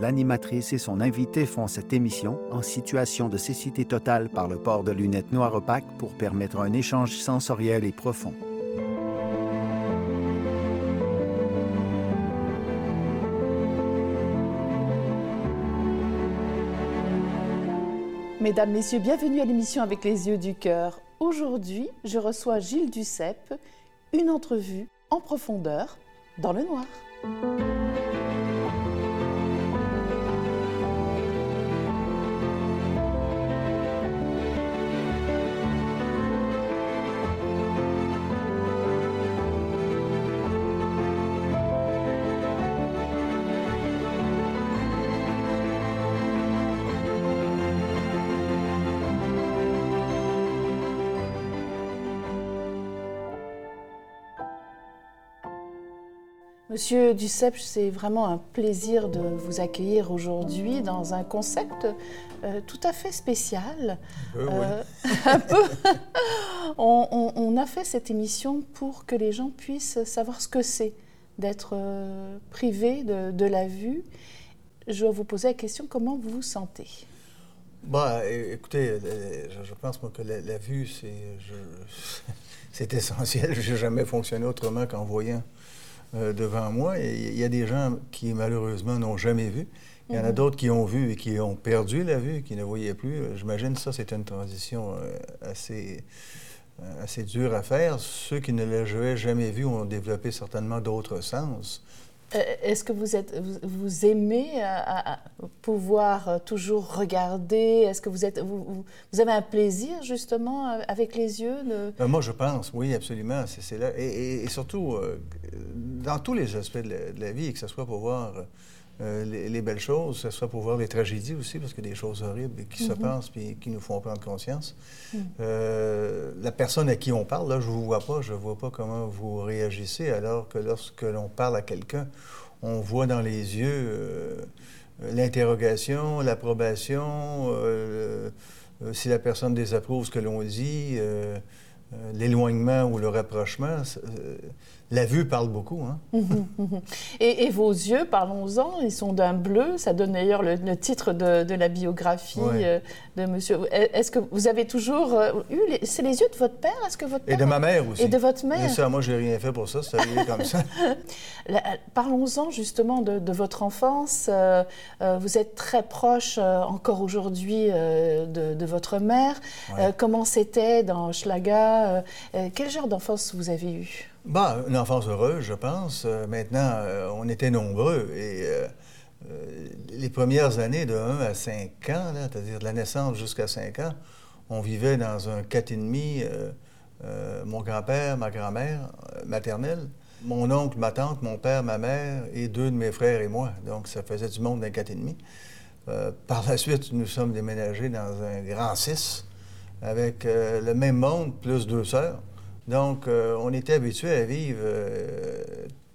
l'animatrice et son invité font cette émission en situation de cécité totale par le port de lunettes noires opaques pour permettre un échange sensoriel et profond. Mesdames, Messieurs, bienvenue à l'émission avec les yeux du cœur. Aujourd'hui, je reçois Gilles Duceppe, une entrevue en profondeur dans le noir. Monsieur Duceppe, c'est vraiment un plaisir de vous accueillir aujourd'hui dans un concept euh, tout à fait spécial. Euh, un peu. on, a fait cette émission pour que les gens puissent savoir ce que c'est d'être euh, privé de, la vue. Je vais vous poser la question, comment vous vous sentez? Bah, écoutez, je, pense que la, vue, c'est essentiel. Je n'ai jamais fonctionné autrement qu'en voyant euh, devant moi. Il y a des gens qui, malheureusement, n'ont jamais vu. Il y en a mhm. d'autres qui ont vu et qui ont perdu la vue, qui ne voyaient plus. Euh, j'imagine que ça, c'est une transition euh, assez, assez dure à faire. Ceux qui ne l'avaient jamais vu ont développé certainement d'autres sens. Euh, est-ce que vous, aimez euh, pouvoir euh, toujours regarder? Est-ce que vous, êtes, vous, avez un plaisir justement avec les yeux Moi, je pense, oui, absolument. Et, surtout, dans tous les aspects de la, vie, que ce soit pour voir les, belles choses, que ce soit pour voir les tragédies aussi, parce a des choses horribles qui se mhm. passent et qui nous font prendre conscience. Mhm. la personne à qui on parle, là, je ne vous vois pas, je ne vois pas comment vous réagissez, alors que lorsque l'on parle à quelqu'un, on voit dans les yeux euh, l'interrogation, l'approbation, euh, euh, si la personne désapprouve ce que l'on dit, l'éloignement ou le rapprochement la vue parle beaucoup. Hein? Et, vos yeux, parlons-en, ils sont d'un bleu. Ça donne d'ailleurs le, titre de, la biographie euh, de monsieur. Est-ce que vous avez toujours euh, eu. Les... C'est les yeux de votre père Est-ce que votre Et de ma mère aussi. Et de votre mère Et ça, moi, j'ai rien fait pour ça. C'est arrivé comme ça. Parlons-en justement de, votre enfance. Euh, vous êtes très proche encore aujourd'hui de, votre mère. comment c'était dans Schlaga Quel genre d'enfance vous avez eu bah, une enfance heureuse, je pense. Euh, maintenant, euh, on était nombreux et euh, les premières années de 1 à 5 ans, c'est-à-dire de la naissance jusqu'à 5 ans, on vivait dans un 4,5. mon grand-père, ma grand-mère maternelle, mon oncle, ma tante, mon père, ma mère et deux de mes frères et moi. Donc, ça faisait du monde d'un 4,5. Euh, par la suite, nous sommes déménagés dans un grand 6 avec le même monde plus deux sœurs. Donc, euh, on était habitué à vivre euh,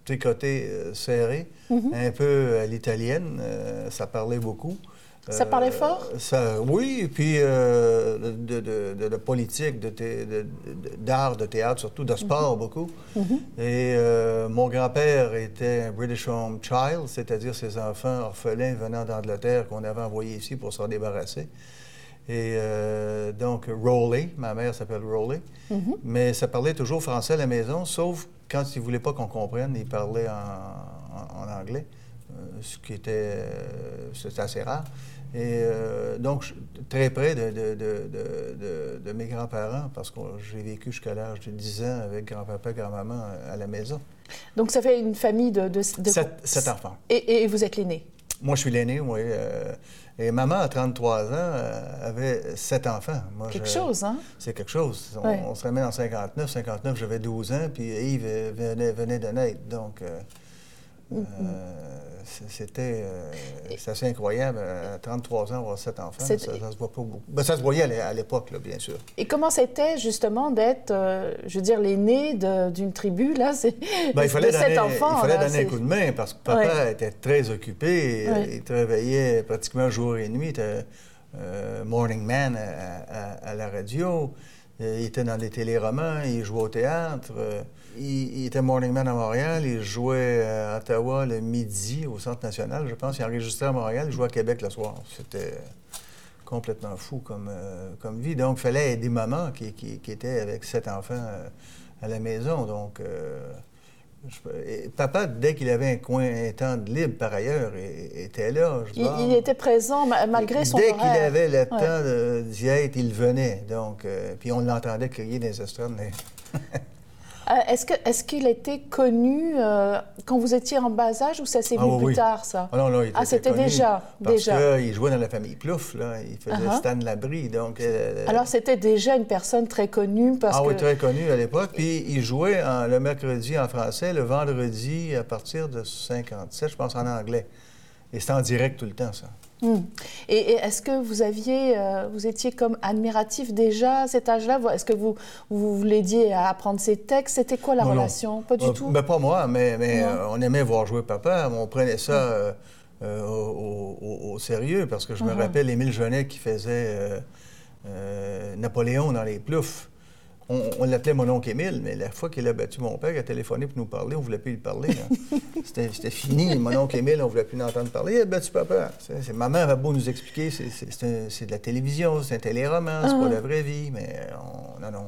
tricoté euh, serré, mhm. un peu à l'italienne. ça parlait beaucoup. Ça parlait fort? Ça, oui, puis de, de, politique, d'art, de, théâtre, surtout de sport mhm. beaucoup. Mhm. Et mon grand-père était un British Home Child, c'est-à-dire ses enfants orphelins venant d'Angleterre qu'on avait envoyés ici pour s'en débarrasser. Et euh, donc, Rowley, ma mère s'appelle Rowley, mhm. mais ça parlait toujours français à la maison, sauf quand il ne voulait pas qu'on comprenne, il parlait en, anglais, euh, ce qui était euh, assez rare. Et donc, très près de, de, de, mes grands-parents, parce que j'ai vécu jusqu'à l'âge de 10 ans avec grand-papa et grand-maman à, la maison. Donc, ça fait une famille de... Sept, enfants. Et, et, vous êtes l'aîné? Moi, je suis l'aîné, oui. Et maman, à 33 ans, euh, avait sept enfants. Moi, quelque chose, hein? C'est quelque chose. On, se remet en 59. 59, j'avais 12 ans, puis Yves venait, venait de naître. Donc, euh, euh, c'était assez incroyable. À 33 ans, avoir sept enfants, ça, ça, se voit pas beaucoup. Ben, ça se voyait à l'époque, bien sûr. Et comment c'était, justement, d'être, je veux dire, l'aîné d'une tribu, là? Ben, il fallait de sept enfants. Il fallait donner un coup de main parce que papa était très occupé. Il travaillait pratiquement jour et nuit. Il était euh, morning man à, la radio. il était dans des téléromans, il jouait au théâtre. Il, était morning man à Montréal, il jouait à Ottawa le midi au Centre national, je pense. Il enregistrait à Montréal, il jouait à Québec le soir. C'était complètement fou comme, comme vie. Donc, il fallait des mamans qui, qui, étaient avec sept enfants à la maison. Donc, papa, dès qu'il avait un coin, un temps de libre par ailleurs, était là. il, était présent malgré son Dès qu'il avait le temps d'y être, il venait. Donc, euh, puis on l'entendait crier dans les estrades. Euh, est-ce, que, est-ce qu'il était connu euh, quand vous étiez en bas âge ou ça s'est ah vu plus tard, ça? Ah non, non, il était ah, c'était déjà. Parce déjà. qu'il jouait dans la famille Plouffe, là. Il faisait uh-huh. Stan Labrie. Donc, euh, Alors, c'était déjà une personne très connue parce ah, que... oui, très connue à l'époque. Puis, il jouait le mercredi en français, le vendredi à partir de 57, je pense, en anglais. Et c'était en direct tout le temps, ça. Hmm. Et, est-ce que vous aviez, euh, vous étiez comme admiratif déjà à cet âge-là? Est-ce que vous, vous l'aidiez à apprendre ces textes? C'était quoi la relation? Pas du euh, tout? ben, Pas moi, mais, mais euh, on aimait voir jouer papa. On prenait ça hmm. au, sérieux parce que je me uh-huh. rappelle Émile Genet qui faisait Napoléon dans les ploufs. On, l'appelait mon oncle Émile, mais la fois qu'il a battu mon père, il a téléphoné pour nous parler, on ne voulait plus lui parler. C'était fini. Mon oncle Émile, on ne voulait plus l'entendre parler. Il a battu papa. maman avait beau nous expliquer, c'est de la télévision, c'est un téléroman, c'est pas ah. la vraie vie, mais on, non, non,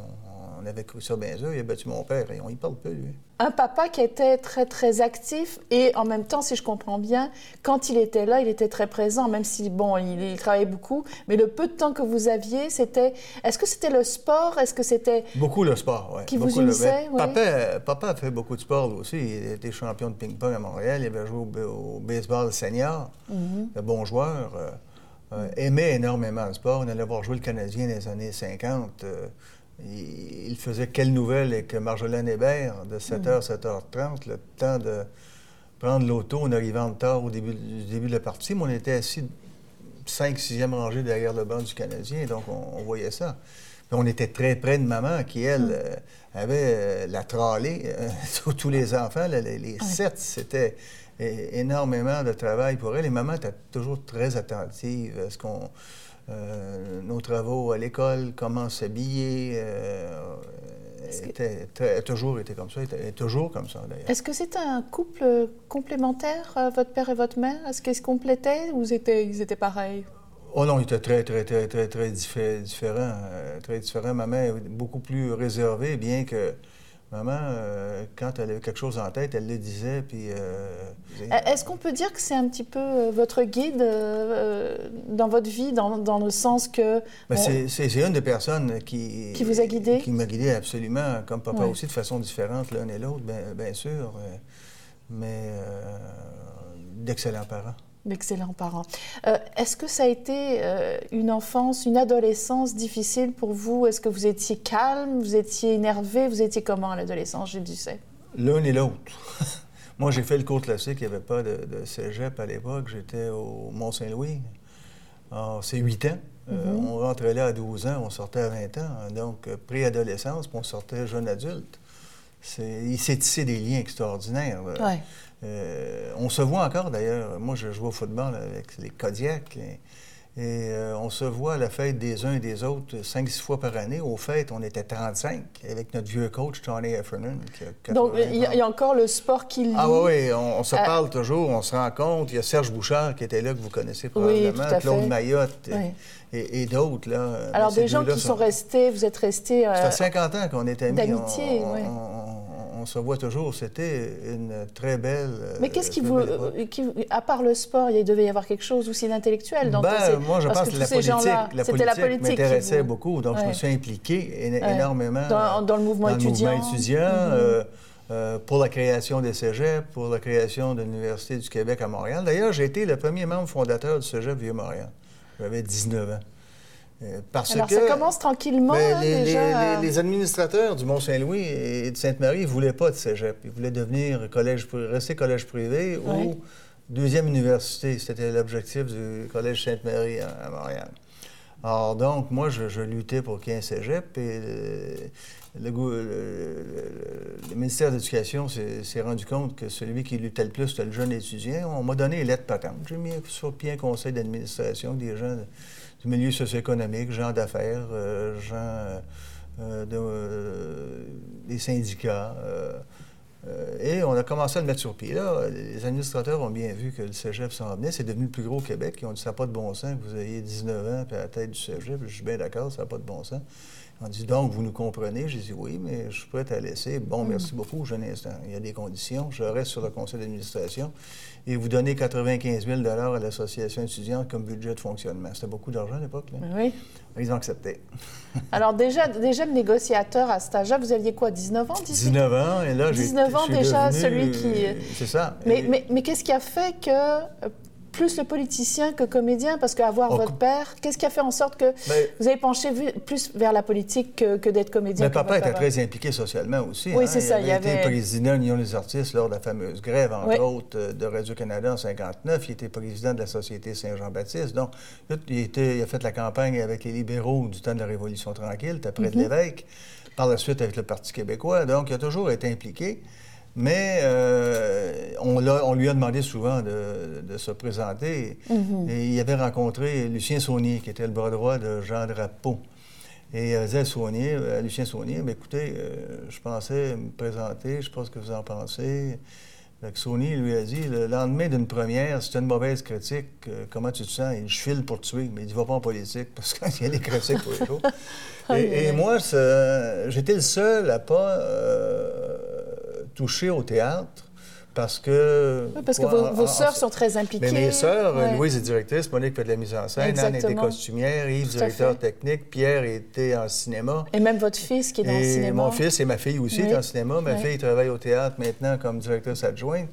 on avait cru ça bien sûr. Il a battu mon père et on y parle peu, lui. Un papa qui était très, très actif et en même temps, si je comprends bien, quand il était là, il était très présent, même si, bon, il, travaillait beaucoup. Mais le peu de temps que vous aviez, c'était. Est-ce que c'était le sport? Est-ce que c'était. Beaucoup le sport, oui. Qui vous unissait? Papa, papa a fait beaucoup de sport aussi. Il était champion de ping-pong à Montréal. Il avait joué au, baseball senior. Mm bon joueur. Euh, euh, aimait énormément le sport. On allait voir jouer le Canadien dans les années 50 il faisait quelle nouvelle avec Marjolaine Hébert de 7h, 7h30, le temps de prendre l'auto en arrivant tard au début, du début de la partie. Mais on était assis 5 6e rangée derrière le banc du Canadien, donc on, voyait ça. on était très près de maman qui, elle, mm. euh, avait euh, la tralée euh, tous les enfants. les, sept, c'était énormément de travail pour elle. Et maman était toujours très attentive à ce qu'on euh, nos travaux à l'école, comment s'habiller. Euh, a toujours été comme ça, est toujours comme ça d'ailleurs. Est-ce que c'était un couple complémentaire, euh, votre père et votre mère? Est-ce qu'ils se complétaient ou ils étaient, ils étaient pareils? Oh non, ils étaient très, très, très, très, très différents. très différents. Ma mère est beaucoup plus réservée, bien que Maman, euh, quand elle avait quelque chose en tête, elle le disait, puis... Euh, est-ce qu'on peut dire que c'est un petit peu euh, votre guide dans votre vie, dans, le sens que... Ben, c'est une des personnes qui... Qui vous a guidé? Qui m'a guidé absolument, comme papa aussi, de façon différente l'un et l'autre, bien, sûr, mais d'excellents parents d'excellents parents. Euh, est-ce que ça a été euh, une enfance, une adolescence difficile pour vous? Est-ce que vous étiez calme, vous étiez énervé, vous étiez comment à l'adolescence, Gilles Ducet? L'un et l'autre. Moi, j'ai fait le cours classique, il n'y avait pas de, cégep à l'époque. J'étais au Mont-Saint-Louis. Alors, c'est 8 ans. Euh, mm-hmm. on rentrait là à 12 ans, on sortait à 20 ans. Donc, préadolescence, puis on sortait jeune adulte. Il s'est tissé des liens extraordinaires. Euh, on se voit encore d'ailleurs. Moi, je joue au football avec les Kodiaks. Et, euh, on se voit à la fête des uns et des autres cinq, six fois par année. Au fait, on était 35 avec notre vieux coach, Tony Heffernan. Donc, il y, a encore le sport qui lie. Ah oui, oui. On, se euh, parle toujours, on se rencontre. Il y a Serge Bouchard qui était là, que vous connaissez probablement, Claude Mayotte et, d'autres. Alors, des gens qui sont restés, vous êtes restés. Ça fait 50 ans qu'on est amis. D'amitié, oui on se voit toujours. C'était une très belle. Mais qu'est-ce qui vous. à part le sport, il devait y avoir quelque chose aussi d'intellectuel dans ben, Moi, je pense que, la politique, la politique, m'intéressait beaucoup. Donc, je me suis impliqué énormément dans, le mouvement étudiant. Mouvement étudiant euh, euh, pour la création des cégeps, pour la création de l'Université du Québec à Montréal. D'ailleurs, j'ai été le premier membre fondateur du cégep Vieux-Montréal. J'avais 19 ans. Euh, parce Alors, ça commence tranquillement, ben, les, administrateurs du Mont-Saint-Louis et de Sainte-Marie ne voulaient pas de cégep. Ils voulaient devenir collège, rester collège privé ou deuxième université. C'était l'objectif du Collège Sainte-Marie à, Montréal. Alors, donc, moi, je, luttais pour qu'il y ait un cégep et le, ministère de l'Éducation s'est rendu compte que celui qui luttait le plus, c'était le jeune étudiant. On m'a donné les lettres patentes. J'ai mis sur pied un conseil d'administration des gens du milieu socio-économique, gens d'affaires, euh, gens des syndicats. et on a commencé à le mettre sur pied. Là, les administrateurs ont bien vu que le cégep s'en venait. C'est devenu le plus gros au Québec. Ils ont dit ça n'a pas de bon sens que vous ayez 19 ans puis à la tête du cégep. Je suis bien d'accord, ça n'a pas de bon sens. On dit donc, vous nous comprenez? J'ai dit oui, mais je suis prêt à laisser. Bon, mm. merci beaucoup, jeune instant. Il y a des conditions. Je reste sur le conseil d'administration et vous donnez 95 000 à l'association étudiante comme budget de fonctionnement. C'était beaucoup d'argent à l'époque. Oui. Ils ont accepté. Alors, déjà, déjà, le négociateur à cet âge-là, vous aviez quoi, 19 ans, 19 ans, et là, j'ai. 19 ans déjà, celui qui. C'est ça. Mais, mais, mais qu'est-ce qui a fait que plus le politicien que comédien Parce qu'avoir oh, votre père, qu'est-ce qui a fait en sorte que vous avez penché plus vers la politique que, d'être comédien? Mais papa était très impliqué socialement aussi. Oui, hein. c'est ça. Il, avait été président de l'Union des artistes lors de la fameuse grève, entre autres, euh, de Radio-Canada en 59. Il était président de la Société Saint-Jean-Baptiste. Donc, il, était, il, a fait la campagne avec les libéraux du temps de la Révolution tranquille, après de mhm. l'évêque. Par la suite, avec le Parti québécois. Donc, il a toujours été impliqué. Mais euh, on, on, lui a demandé souvent de, se présenter. Mm-hmm. Et il avait rencontré Lucien Saunier, qui était le bras droit de Jean Drapeau. Et il disait à, Lucien Saunier, mais écoutez, euh, je pensais me présenter, je ne sais pas ce que vous en pensez. Saunier lui a dit, le lendemain d'une première, c'était une mauvaise critique, euh, comment tu te sens? Il dit, je file pour tuer, mais il dit, va pas en politique, parce qu'il y a des critiques pour les jours. et, et, moi, j'étais le seul à pas touché au théâtre parce que... parce que vos, sœurs sont très impliquées. Mais mes sœurs, Louise est directrice, Monique fait de la mise en scène, Anne était costumière, Yves, directeur technique, Pierre était en cinéma. Et même votre fils qui est dans le cinéma. mon fils et ma fille aussi sont en cinéma. Ma fille travaille au théâtre maintenant comme directrice adjointe.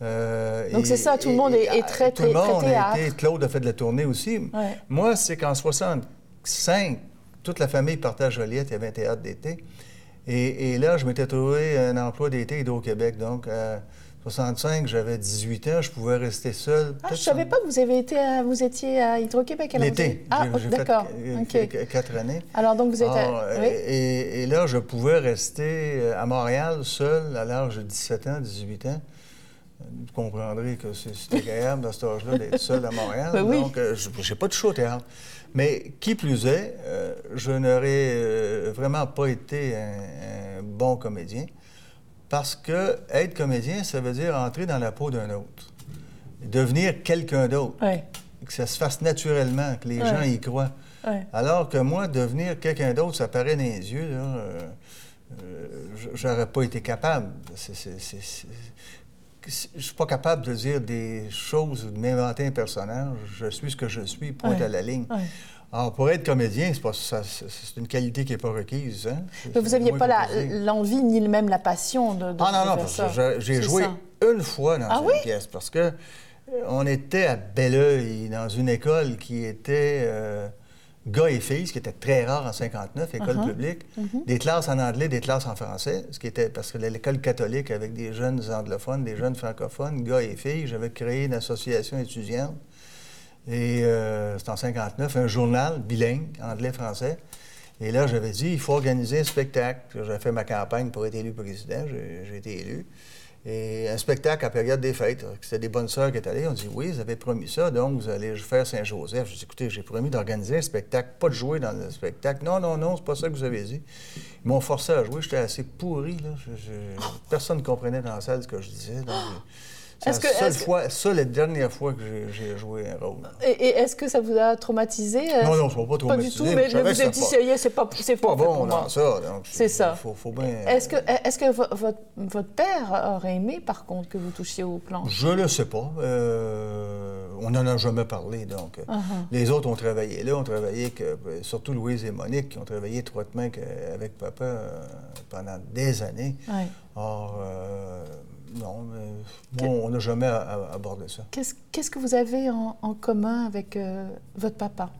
Euh, Donc c'est ça, tout le monde est, très, tout le monde a été, Claude a fait de la tournée aussi. Moi, c'est qu'en 65, toute la famille partait à Joliette, il y avait un théâtre d'été. Et, là, je m'étais trouvé un emploi d'été Hydro-Québec. Donc, à 65, j'avais 18 ans, je pouvais rester seul. Ah, je ne savais pas que vous, avez été vous étiez à Hydro-Québec à L'été. Ah, d'accord. Quatre années. Alors, donc, vous êtes... et, là, je pouvais rester euh, à Montréal seul à l'âge de 17 ans, 18 ans. Vous comprendrez que c'est agréable à cet âge-là d'être seul à Montréal. Ben donc, euh, je n'ai pas de chaud au théâtre. Mais qui plus est, euh, je n'aurais euh, vraiment pas été un, bon comédien parce que être comédien, ça veut dire entrer dans la peau d'un autre, devenir quelqu'un d'autre, que ça se fasse naturellement, que les gens y croient. Alors que moi, devenir quelqu'un d'autre, ça paraît dans les yeux, là, euh, j'aurais pas été capable. Je ne suis pas capable de dire des choses ou de m'inventer un personnage. Je suis ce que je suis, point à la ligne. Alors, pour être comédien, c'est une qualité qui n'est pas requise. Hein? Mais vous n'aviez pas l'envie ni même la passion de, de Ah non, non, j'ai joué une fois dans ah une pièce parce que euh, on était à Belleuil, dans une école qui était euh, gars et filles, ce qui était très rare en 59, école uh-huh. publique, uh-huh. des classes en anglais, des classes en français, ce qui était parce que l'école catholique avec des jeunes anglophones, des jeunes francophones, gars et filles, j'avais créé une association étudiante. Et euh, c'était en 59, un journal bilingue, anglais-français. Et là, j'avais dit, il faut organiser un spectacle. J'avais fait ma campagne pour être élu président, j'ai été élu. Et un spectacle à période des fêtes. C'était des bonnes sœurs qui étaient allées. On dit Oui, vous avez promis ça, donc vous allez faire Saint-Joseph. Je dis Écoutez, j'ai promis d'organiser un spectacle, pas de jouer dans le spectacle. Non, non, non, c'est pas ça que vous avez dit. Ils m'ont forcé à jouer. J'étais assez pourri. Là. Personne ne comprenait dans la salle ce que je disais. Donc, c'est la seule fois, ça, la dernière fois que j'ai joué un rôle. Et, est-ce que ça vous a traumatisé? Non, non, ça m'a pas traumatisé. Pas du tout, mais, vous êtes dit, c'est pas, c'est pas, pas bon dans ça. C'est ça. Faut, faut bien... Est-ce que, est que votre, votre, père aurait aimé, par contre, que vous touchiez aux planches? Je le sais pas. Euh, on n'en a jamais parlé, donc. Uh-huh. Les autres ont travaillé là, ont travaillé, que, surtout Louise et Monique, qui ont travaillé étroitement avec papa euh, pendant des années. Or, euh, non, mais on n'a jamais abordé ça. Qu'est-ce que vous avez en, commun avec euh, votre papa?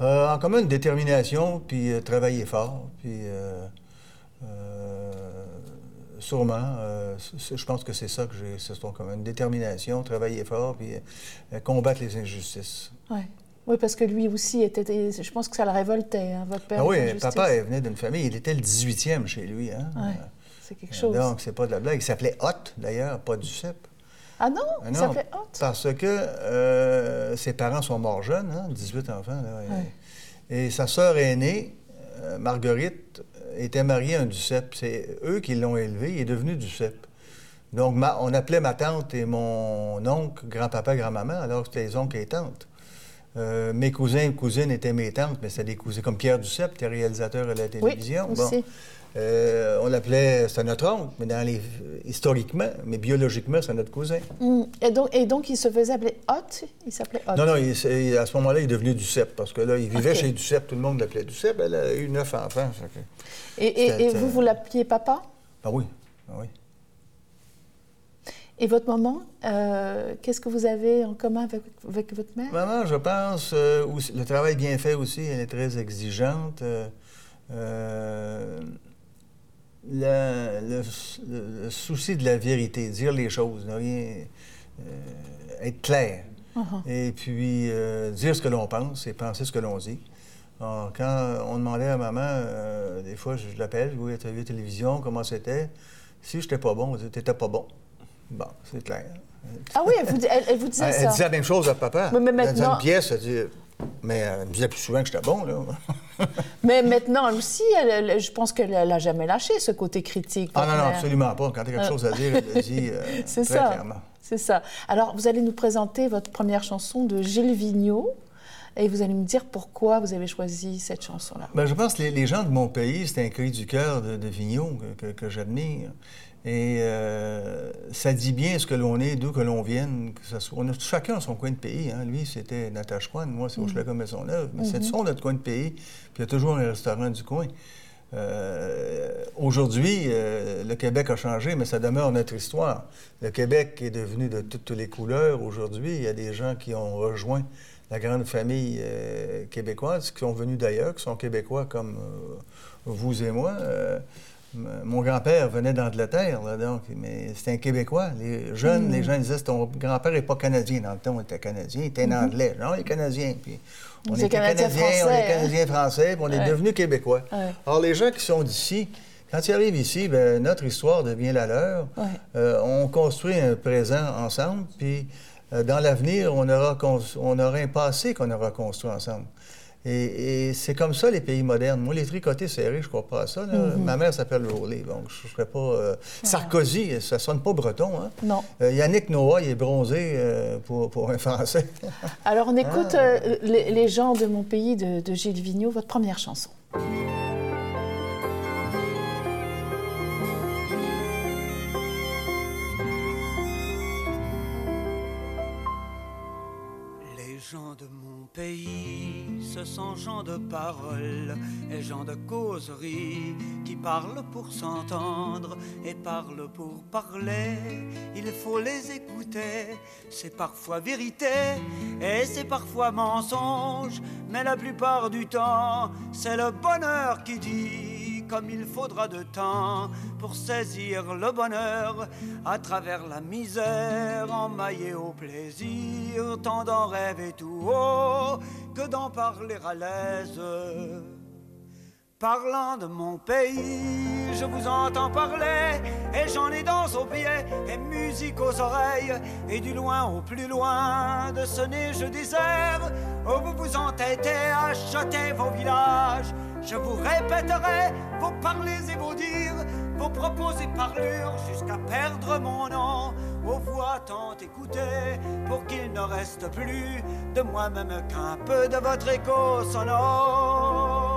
Euh, en commun, une détermination, puis euh, travailler fort, puis sûrement, je pense que c'est ça que j'ai, c'est en commun. Une détermination, travailler fort, puis combattre les injustices. Ouais. Oui, parce que lui aussi était. Je pense que ça le révoltait, hein, votre père. Ah oui, papa venait d'une famille. Il était le 18e chez lui. Hein? C'est quelque chose. Donc, c'est pas de la blague. Il s'appelait Hot, d'ailleurs, pas du CEP. Ah non? Ah il s'appelait Hot? Parce que euh, ses parents sont morts jeunes, hein, 18 enfants. Là, et, sa sœur aînée Marguerite était mariée à un Duceppe. C'est eux qui l'ont élevé. Il est devenu Duceppe. Donc, on appelait ma tante et mon oncle grand-papa, grand-maman, alors que c'était les oncles et tantes. Euh, mes cousins et cousines étaient mes tantes, mais c'était des cousins comme Pierre Duceppe, qui était réalisateur à la télévision. Oui, aussi. Euh, on l'appelait, c'est notre oncle, mais dans les, historiquement, mais biologiquement, c'est notre cousin. Hmm. Et, donc, et donc, il se faisait appeler Hot? Il s'appelait Hot? Non, non, à ce moment-là, il est devenu Duceppe, parce que là, il vivait chez Duceppe, tout le monde l'appelait Duceppe. Elle a eu neuf enfants. Et, et, vous, vous l'appeliez papa? Ah oui, ah oui. Et votre maman, euh, qu'est-ce que vous avez en commun avec, votre mère? Maman, je pense, euh, le travail bien fait aussi, elle est très exigeante. Euh, le, souci de la vérité, dire les choses, ne rien, être clair. Uh-huh. Et puis dire ce que l'on pense et penser ce que l'on dit. quand on demandait à maman, des fois, je, l'appelle, oui, tu as vu la télévision, comment c'était? Si je n'étais pas bon, tu n'étais pas bon. Bon, c'est clair. Ah oui, elle vous, elle, vous disait elle, ça? Elle disait la même chose à papa. Mais, maintenant... Elle disait une pièce, elle dit... Mais elle me disait plus souvent que j'étais bon, là. mais maintenant, elle aussi, elle, je pense qu'elle n'a jamais lâché ce côté critique. Ah non, non, absolument pas. Quand il y a quelque chose à dire, elle le dit euh, très ça. clairement. C'est ça. Alors, vous allez nous présenter votre première chanson de Gilles Vigneault. Et vous allez me dire pourquoi vous avez choisi cette chanson-là. Bien, je pense que les, gens de mon pays, c'est un cri du cœur de, de Vigneault que, que j'admire. Et euh, ça dit bien ce que l'on est, d'où que l'on vienne. Que ça soit. On a chacun son coin de pays. Hein. Lui, c'était Natashquan, moi, c'est mm -hmm. Maisonneuve. Mais c'est mm-hmm. notre coin de pays. Puis il y a toujours un restaurant du coin. Euh, Aujourd'hui, euh, le Québec a changé, mais ça demeure notre histoire. Le Québec est devenu de toutes, les couleurs. Aujourd'hui, il y a des gens qui ont rejoint la grande famille euh, québécoise, qui sont venus d'ailleurs, qui sont québécois comme euh, vous et moi. Mon grand-père venait d'Angleterre, donc, mais c'était un Québécois. Les jeunes, les mm. gens disaient ton grand-père n'est pas canadien. Dans le temps, on était canadien, il était mm-hmm. anglais. Non, il est canadien. Puis on est canadien, on est canadien français, puis on est devenu québécois. Alors, les gens qui sont d'ici, quand ils arrivent ici, bien, notre histoire devient la leur. Euh, on construit un présent ensemble, puis euh, dans l'avenir, on aura, on aura un passé qu'on aura construit ensemble. Et, c'est comme ça, les pays modernes. Moi, les tricotés serrés, je ne crois pas à ça. Mm-hmm. Ma mère s'appelle Rowley, donc je ne serais pas... Euh, Sarkozy, ça sonne pas breton, hein? Non. Euh, Yannick Noah, il est bronzé euh, pour, pour, un Français. Alors, on écoute ah. les, gens de mon pays de, de Gilles Vigneault, votre première chanson. Sont gens de parole et gens de causerie qui parlent pour s'entendre et parlent pour parler. Il faut les écouter, c'est parfois vérité et c'est parfois mensonge, mais la plupart du temps, c'est le bonheur qui dit comme il faudra de temps pour saisir le bonheur à travers la misère, emmaillé au plaisir, tant d'en rêver tout haut que d'en parler à l'aise. Parlant de mon pays, je vous entends parler, et j'en ai dans aux pieds, et musique aux oreilles, et du loin au plus loin de ce neige désert, où vous vous entêtez à vos villages. Je vous répéterai vos parlers et vos dires, vos propos et parlures, jusqu'à perdre mon nom, aux voix tant écoutées, pour qu'il ne reste plus de moi-même qu'un peu de votre écho sonore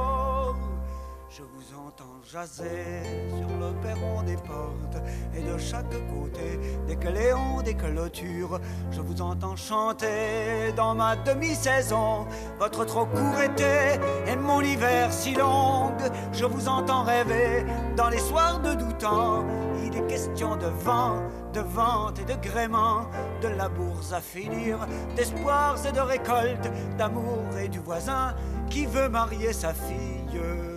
jaser sur le perron des portes et de chaque côté des cléons, des clôtures. Je vous entends chanter dans ma demi-saison votre trop court été et mon hiver si long. Je vous entends rêver dans les soirs de temps. Il est question de vent, de vente et de gréement, de la bourse à finir, d'espoirs et de récoltes, d'amour et du voisin qui veut marier sa fille.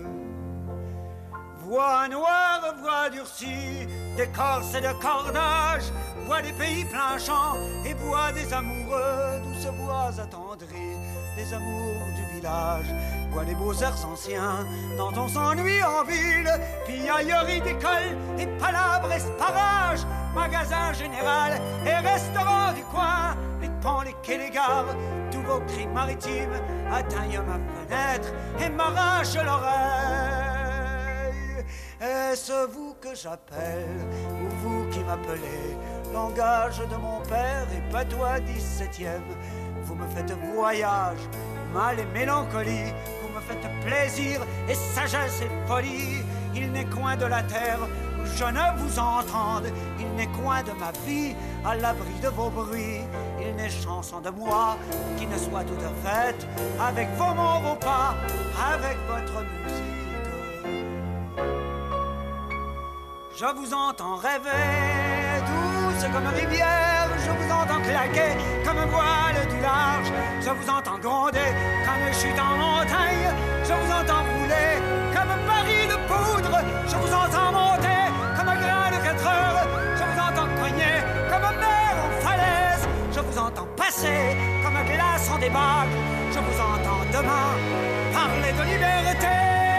Bois noir, bois durci, d'écorce et de cordage, bois des pays plein champs et bois des amoureux, douces bois attendris, des amours du village, bois des beaux airs anciens, dont on s'ennuie en ville, piaillerie d'école et palabres et magasin général et restaurant du coin, les ponts, les quais, les gares, tous vos cris maritimes atteignent ma fenêtre et m'arrachent l'oreille. Est-ce vous que j'appelle ou vous qui m'appelez? Langage de mon père et patois 17e. Vous me faites voyage, mal et mélancolie. Vous me faites plaisir et sagesse et folie. Il n'est coin de la terre où je ne vous entende. Il n'est coin de ma vie à l'abri de vos bruits. Il n'est chanson de moi qui ne soit toute faite avec vos mots, vos pas, avec votre musique. Je vous entends rêver, douce comme rivière. Je vous entends claquer comme un voile du large. Je vous entends gronder comme chute en montagne. Je vous entends rouler comme un baril de poudre. Je vous entends monter comme un grain de 4 heures. Je vous entends cogner comme un mer en falaise. Je vous entends passer comme un glace en débâcle. Je vous entends demain parler de liberté.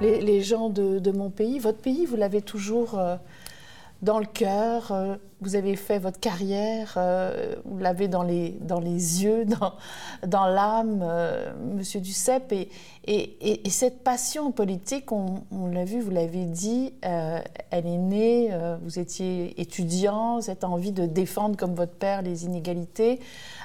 Les, gens de, mon pays, votre pays, vous l'avez toujours euh, dans le cœur, euh, vous avez fait votre carrière, euh, vous l'avez dans les, yeux, dans, l'âme, Monsieur Duceppe. Et, et, et, cette passion politique, on, on l'a vu, vous l'avez dit, elle est née, vous étiez étudiant, cette envie de défendre comme votre père les inégalités.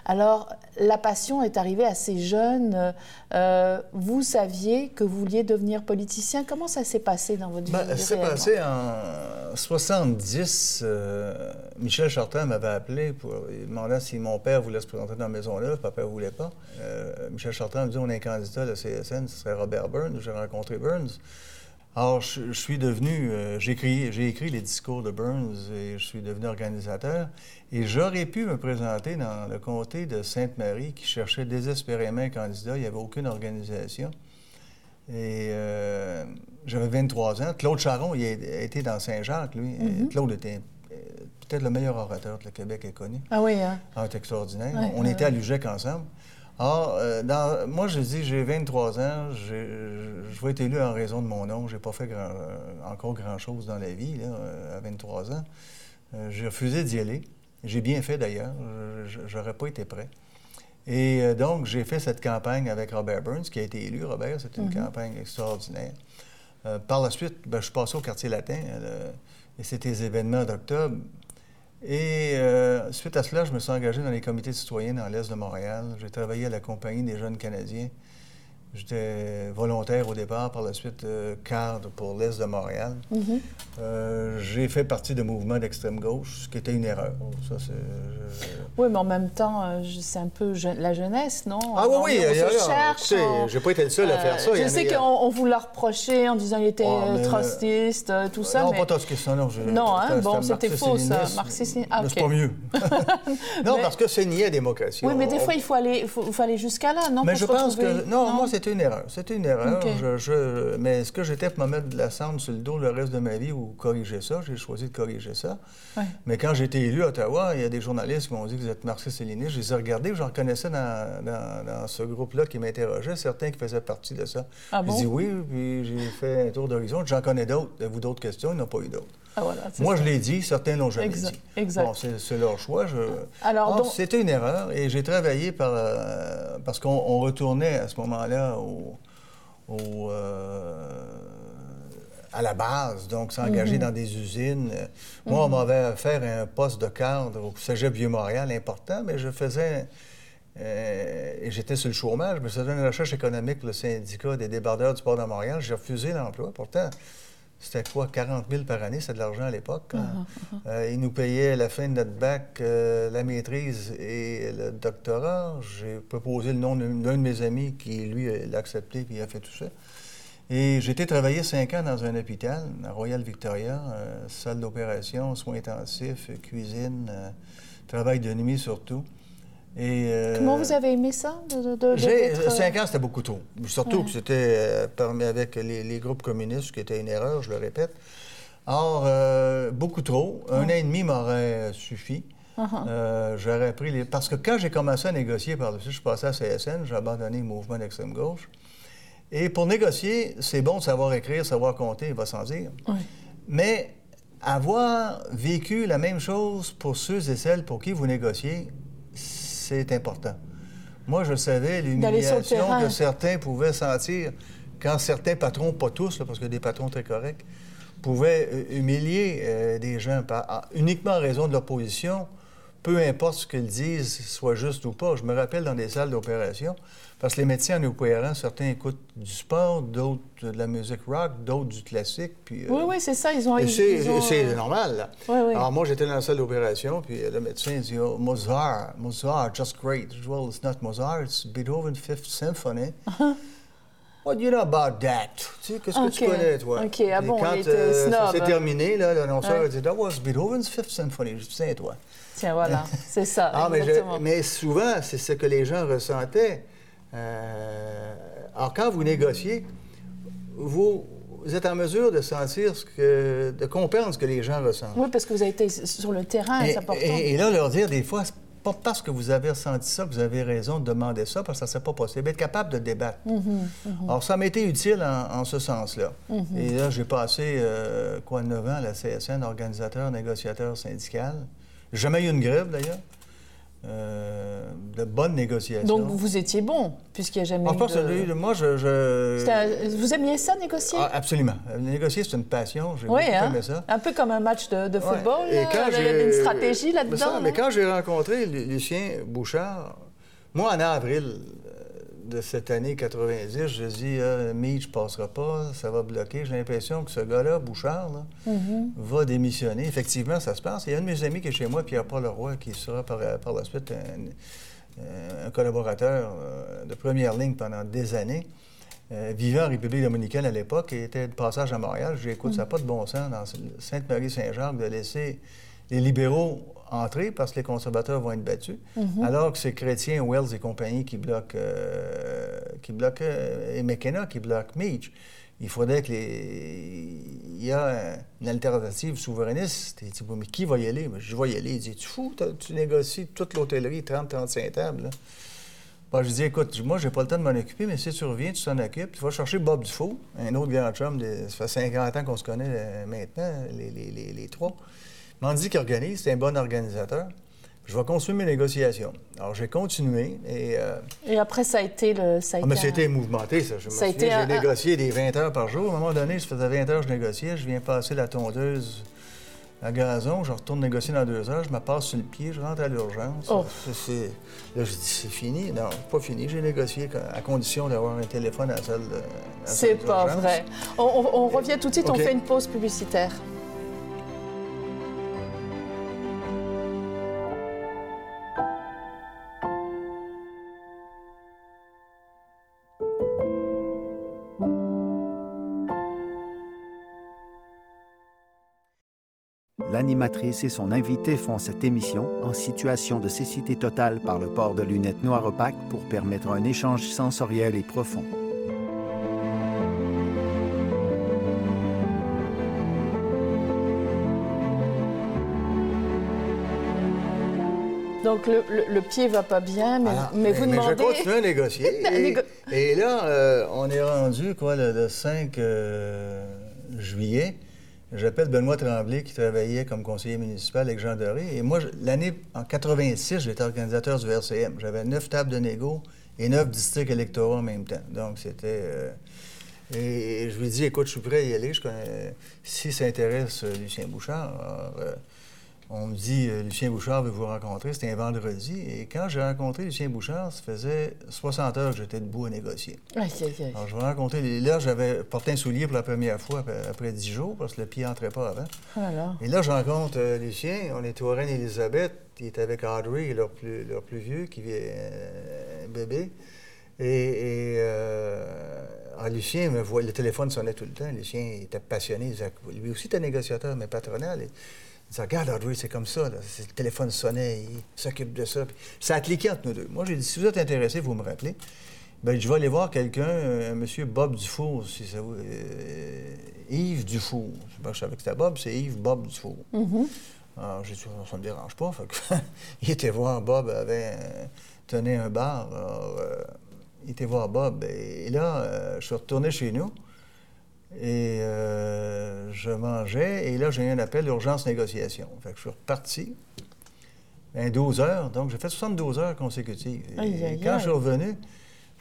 Alors, la passion est arrivée assez jeune. Euh, vous saviez que vous vouliez devenir politicien. Comment ça s'est passé dans votre ben, vie? Ça s'est passé en 70. Euh, Michel Chartrand m'avait appelé pour il demandait si mon père voulait se présenter dans la Maison-Neuve. Papa ne voulait pas. Euh, Michel Chartrand me dit on a un candidat à la CSN, ce serait Robert Burns. J'ai rencontré Burns. Alors, je, suis devenu, euh, j'ai écrit, les discours de Burns et je suis devenu organisateur. Et j'aurais pu me présenter dans le comté de Sainte-Marie qui cherchait désespérément un candidat. Il n'y avait aucune organisation. Et euh, j'avais 23 ans. Claude Charon, il a été dans Saint-Jacques, lui. Mm-hmm. Claude était euh, peut-être le meilleur orateur que le Québec ait connu. Ah oui, hein? Ah, extraordinaire. On était à l'UGEC ensemble. Alors, ah, euh, moi, je dis, j'ai 23 ans, je vais être élu en raison de mon nom. J'ai pas fait grand, euh, encore grand-chose dans la vie, là, euh, à 23 ans. j'ai refusé d'y aller. J'ai bien fait, d'ailleurs. J'aurais pas été prêt. Et donc, j'ai fait cette campagne avec Robert Burns, qui a été élu, Robert. C'était une mm-hmm. campagne extraordinaire. par la suite, ben, je suis passé au quartier latin, et c'était les événements d'octobre. Et euh, suite à cela, je me suis engagé dans les comités citoyens dans l'Est de Montréal. J'ai travaillé à la Compagnie des jeunes Canadiens. J'étais volontaire au départ, par la suite euh, cadre pour l'Est de Montréal. Mm-hmm. Euh, j'ai fait partie de mouvements d'extrême gauche, ce qui était une erreur. Ça, oui, mais en même temps, euh, c'est un peu la jeunesse, non? Ah oui, oui, on, se cherche. J'ai pas été le seul à faire ça. Je sais qu'on vous l'a reproché en disant qu'il était oh, trotskiste, tout ça. Non, mais... pas trotskiste, non. non, hein? bon, c'était faux, ça. Marxiste. Ah, C'est pas mieux. non, parce que c'est nier la démocratie. Oui, mais des fois, il faut aller, faut, aller jusqu'à là, non? Mais je pense que. Non, moi, c'était une erreur. C'était une erreur. Je, mais est-ce que j'étais pour me mettre de la cendre sur le dos le reste de ma vie ou corriger ça? J'ai choisi de corriger ça. Mais quand j'ai été élu à Ottawa, il y a des journalistes qui m'ont dit que vous êtes marxiste-léniniste. Je les ai regardés, j'en reconnaissais dans, dans, ce groupe-là qui m'interrogeait, certains qui faisaient partie de ça. Ah bon? J'ai dit oui, puis j'ai fait un tour d'horizon. J'en connais d'autres. Avez-vous d'autres questions? Ils n'ont pas eu d'autres. Ah, voilà, Moi, je l'ai dit, certains l'ont jamais exact, dit. Exact. Bon, c'est leur choix. Je... Alors, C'était une erreur et j'ai travaillé par, euh, parce qu'on retournait à ce moment-là au, euh, à la base, donc s'engager mhm. dans des usines. Moi, on mhm. m'avait fait un poste de cadre au Cégep Vieux-Montréal important, mais je faisais... Euh, et j'étais sur le chômage, je me faisais une recherche économique pour le syndicat des débardeurs du port de Montréal. J'ai refusé l'emploi. Pourtant, c'était quoi, 40 000 par année, c'est de l'argent à l'époque. Euh, ils nous payaient à la fin de notre bac la maîtrise et le doctorat. J'ai proposé le nom d'un de mes amis qui, lui, l'a accepté et a fait tout ça. Et j'ai été travailler cinq ans dans un hôpital, à Royal Victoria, euh, salle d'opération, soins intensifs, cuisine, euh, travail de nuit surtout. Et, euh, Comment vous avez aimé ça? De, Cinq ans, c'était beaucoup trop. Surtout que c'était avec les, groupes communistes, ce qui était une erreur, je le répète. Or, beaucoup trop. Un an et demi m'aurait suffi. Uh-huh. J'aurais pris les... Parce que quand j'ai commencé à négocier par-dessus, je suis passé à CSN, j'ai abandonné le mouvement d'extrême gauche. Et pour négocier, c'est bon de savoir écrire, savoir compter, il va sans dire. Mais avoir vécu la même chose pour ceux et celles pour qui vous négociez, c'est important. Moi, je savais l'humiliation que certains pouvaient sentir quand certains patrons, pas tous, parce qu'il y a des patrons très corrects, pouvaient euh, humilier euh, des gens uniquement en raison de leur position, peu importe ce qu'ils disent, soit juste ou pas. Je me rappelle dans des salles d'opération, parce que les médecins en opérant, certains écoutent du sport, d'autres de la musique rock, d'autres du classique. Puis, euh, oui, oui, c'est ça, ils ont... C'est normal, là. Alors moi, j'étais dans la salle d'opération, puis le médecin dit oh, Mozart, Mozart, just great. Well, it's not Mozart, it's Beethoven's Fifth Symphony. What do you know about that? Tu sais, qu'est-ce que tu connais, toi? OK, ah bon, quand, il était euh, snob. c'est terminé, là, l'annonceur a dit, that was Beethoven's Fifth Symphony. Je dis, toi. Tiens, voilà, c'est ça. Mais, mais, souvent, c'est ce que les gens ressentaient. Euh, alors, quand vous négociez, vous, êtes en mesure de sentir ce que, de comprendre ce que les gens ressentent. Oui, parce que vous avez été sur le terrain, c'est important. Et, et, là, leur dire, des fois, pas parce que vous avez ressenti ça que vous avez raison de demander ça, parce que ça ne serait pas possible. Être capable de débattre. Mm-hmm, mm-hmm. Alors, ça m'a été utile en, ce sens-là. Mm-hmm. Et là, j'ai passé, euh, quoi, 9 ans à la CSN, organisateur, négociateur syndical. Jamais eu une grève, d'ailleurs. Euh, de bonnes négociations. Donc, vous étiez bon, puisqu'il n'y a jamais eu de... Moi, je... Vous aimiez ça, négocier? Ah, absolument. Négocier, c'est une passion. J'ai oui, hein? ça. Un peu comme un match de, football. Et quand il y a une stratégie là-dedans. Mais, mais, quand j'ai rencontré Lucien Bouchard, moi, en avril de cette année 90, je dis ah, Mitch ne passera pas, ça va bloquer. J'ai l'impression que ce gars-là, Bouchard, mm-hmm. va démissionner. Effectivement, ça se passe. Il y a un de mes amis qui est chez moi, Pierre-Paul Leroy, qui sera par, la suite un, collaborateur euh, de première ligne pendant des années. Euh, vivant en République dominicaine à l'époque et était de passage à Montréal. J'ai écoute, ça n'a pas de bon sens dans Sainte-Marie-Saint-Jacques de laisser les libéraux entrer parce que les conservateurs vont être battus, mhm. alors que c'est Chrétien, Wells et compagnie qui bloquent, euh, qui bloquent euh, et McKenna qui bloquent Meach. Il faudrait que les... Il y a une alternative souverainiste. Il dit, mais qui va y aller? je vais y aller. Il dit, tu fous, tu négocies toute l'hôtellerie, 30-35 tables. je dis, écoute, moi, j'ai pas le temps de m'en occuper, mais si tu reviens, tu t'en occupes. Tu vas chercher Bob Dufault, un autre grand chum. Ça fait 50 ans qu'on se connaît euh, maintenant, les, les, les trois. Mandy qui organise, c'est un bon organisateur. Je vais continuer mes négociations. Alors, j'ai continué et... Euh, et après, ça a été le... Ça a ah, mais c'était mouvementé, ça. Je me souviens, j'ai négocié des 20 heures par jour. À un moment donné, je faisais 20 heures, je négociais. Je viens passer la tondeuse à gazon. Je retourne négocier dans deux heures. Je me passe sur le pied. Je rentre à l'urgence. Oh. Là, je dis, c'est fini. Non, pas fini. J'ai négocié à condition d'avoir un téléphone à la salle de... C'est pas vrai. On, revient tout de suite. On fait une pause publicitaire. L'animatrice et son invité font cette émission en situation de cécité totale par le port de lunettes noires opaques pour permettre un échange sensoriel et profond. Donc le, le, pied va pas bien, mais, ah, mais, vous demandez... je continue à négocier. et, là, euh, on est rendu, quoi, le, 5 euh, juillet. J'appelle Benoît Tremblay, qui travaillait comme conseiller municipal avec Jean Doré. Et moi, l'année en 86, j'étais organisateur du RCM. J'avais neuf tables de négo et neuf districts électoraux en même temps. Donc, c'était. Euh, et je lui dit, écoute, je suis prêt à y aller. Je connais... Si ça intéresse euh, Lucien Bouchard, euh, on me dit, euh, Lucien Bouchard veut vous rencontrer. C'était un vendredi. Et quand j'ai rencontré Lucien Bouchard, ça faisait 60 heures que j'étais debout à négocier. Alors, je vais rencontrer. Là, j'avais porté un soulier pour la première fois après 10 jours parce que le pied n'entrait pas avant. Ah et là, je rencontre euh, Lucien. On était au Reine-Élisabeth. Il était avec Audrey, leur plus, leur plus vieux, qui vient euh, bébé. Et, ah, Lucien me voit, le téléphone sonnait tout le temps. Lucien était passionné. lui aussi était négociateur, mais patronal. Dit Regarde, Audrey, c'est comme ça. Le téléphone sonnait, il s'occupe de ça. ça a cliqué entre nous deux. Moi, j'ai dit Si vous êtes intéressé, vous me rappelez. Bien, je vais aller voir quelqu'un, un monsieur Bob Dufour, si ça vous. Euh, Yves Dufour. Je sais pas, je savais que c'était Bob, c'est Yves Bob Dufour. Mm-hmm. Alors, j'ai dit Ça ne me dérange pas. il était voir Bob, avait tenait un bar. Alors, euh, il était voir Bob. Et là, euh, je suis retourné chez nous. Et euh, je mangeais, et là, j'ai eu un appel d'urgence négociation. Fait que je suis reparti. Ben, 12 heures, donc j'ai fait 72 heures consécutives. Et, quand je suis revenu,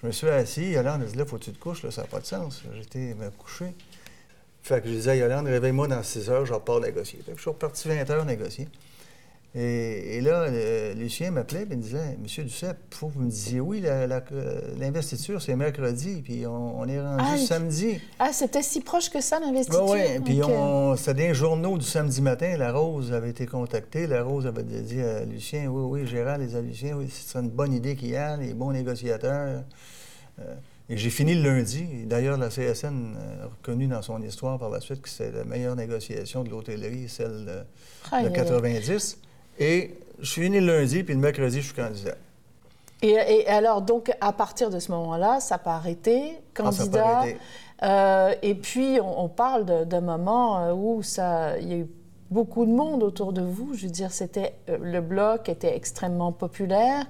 je me suis assis. Yolande a dit là, faut que tu te couches, là, ça n'a pas de sens. J'étais me coucher. Fait que je disais à Yolande, réveille-moi dans 6 heures, je repars négocier. Fait que je suis reparti 20 heures négocier. Et, là, Lucien m'appelait et me disait Monsieur Duceppe, il faut que vous me disiez oui, l'investiture, c'est mercredi, puis on, est rendu ah, samedi. Ah, c'était si proche que ça, l'investiture? Oui, oui. Puis c'était des journaux du samedi matin. La Rose avait été contactée. La Rose avait dit à Lucien Oui, oui, Gérald les à Lucien, oui, c'est une bonne idée qu'il y a, les bons négociateurs. Euh, et j'ai fini le lundi. D'ailleurs, la CSN a reconnu dans son histoire par la suite que c'est la meilleure négociation de l'hôtellerie, celle de, 90. Et je suis venu le lundi, puis le mercredi, je suis candidat. Et, alors, donc, à partir de ce moment-là, ça n'a pas arrêté, candidat. Ah, ça arrêté. Euh, et puis, on, parle d'un moment euh, où ça, il y a eu beaucoup de monde autour de vous. Je veux dire, c'était euh, le bloc était extrêmement populaire.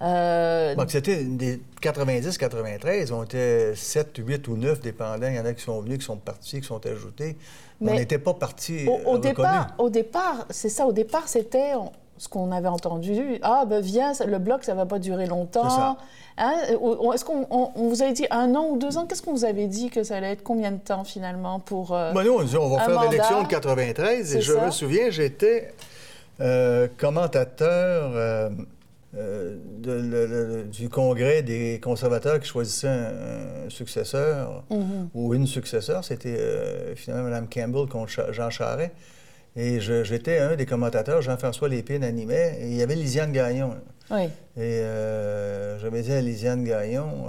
Donc, c'était des 90-93, on était 7, 8 ou 9 dépendants. Il y en a qui sont venus, qui sont partis, qui sont ajoutés on n'était pas parti. Au, au départ, au départ, c'est ça. Au départ, c'était ce qu'on avait entendu. Ah, ben viens, le bloc, ça va pas durer longtemps. Hein? Est-ce qu'on vous avait dit un an ou deux ans? Qu'est-ce qu'on vous avait dit que ça allait être combien de temps finalement pour. Euh, ben nous, on dit on va faire l'élection de 93 et je me souviens, j'étais euh, commentateur. Euh, euh, du congrès des conservateurs qui choisissaient un, successeur mm-hmm. ou une successeur. C'était euh, finalement Mme Campbell contre Jean Charest. Et j'étais un des commentateurs, Jean-François Lépine animait, et il y avait Lisiane Gagnon. Oui. Et euh, j'avais dit à Lisiane Gagnon,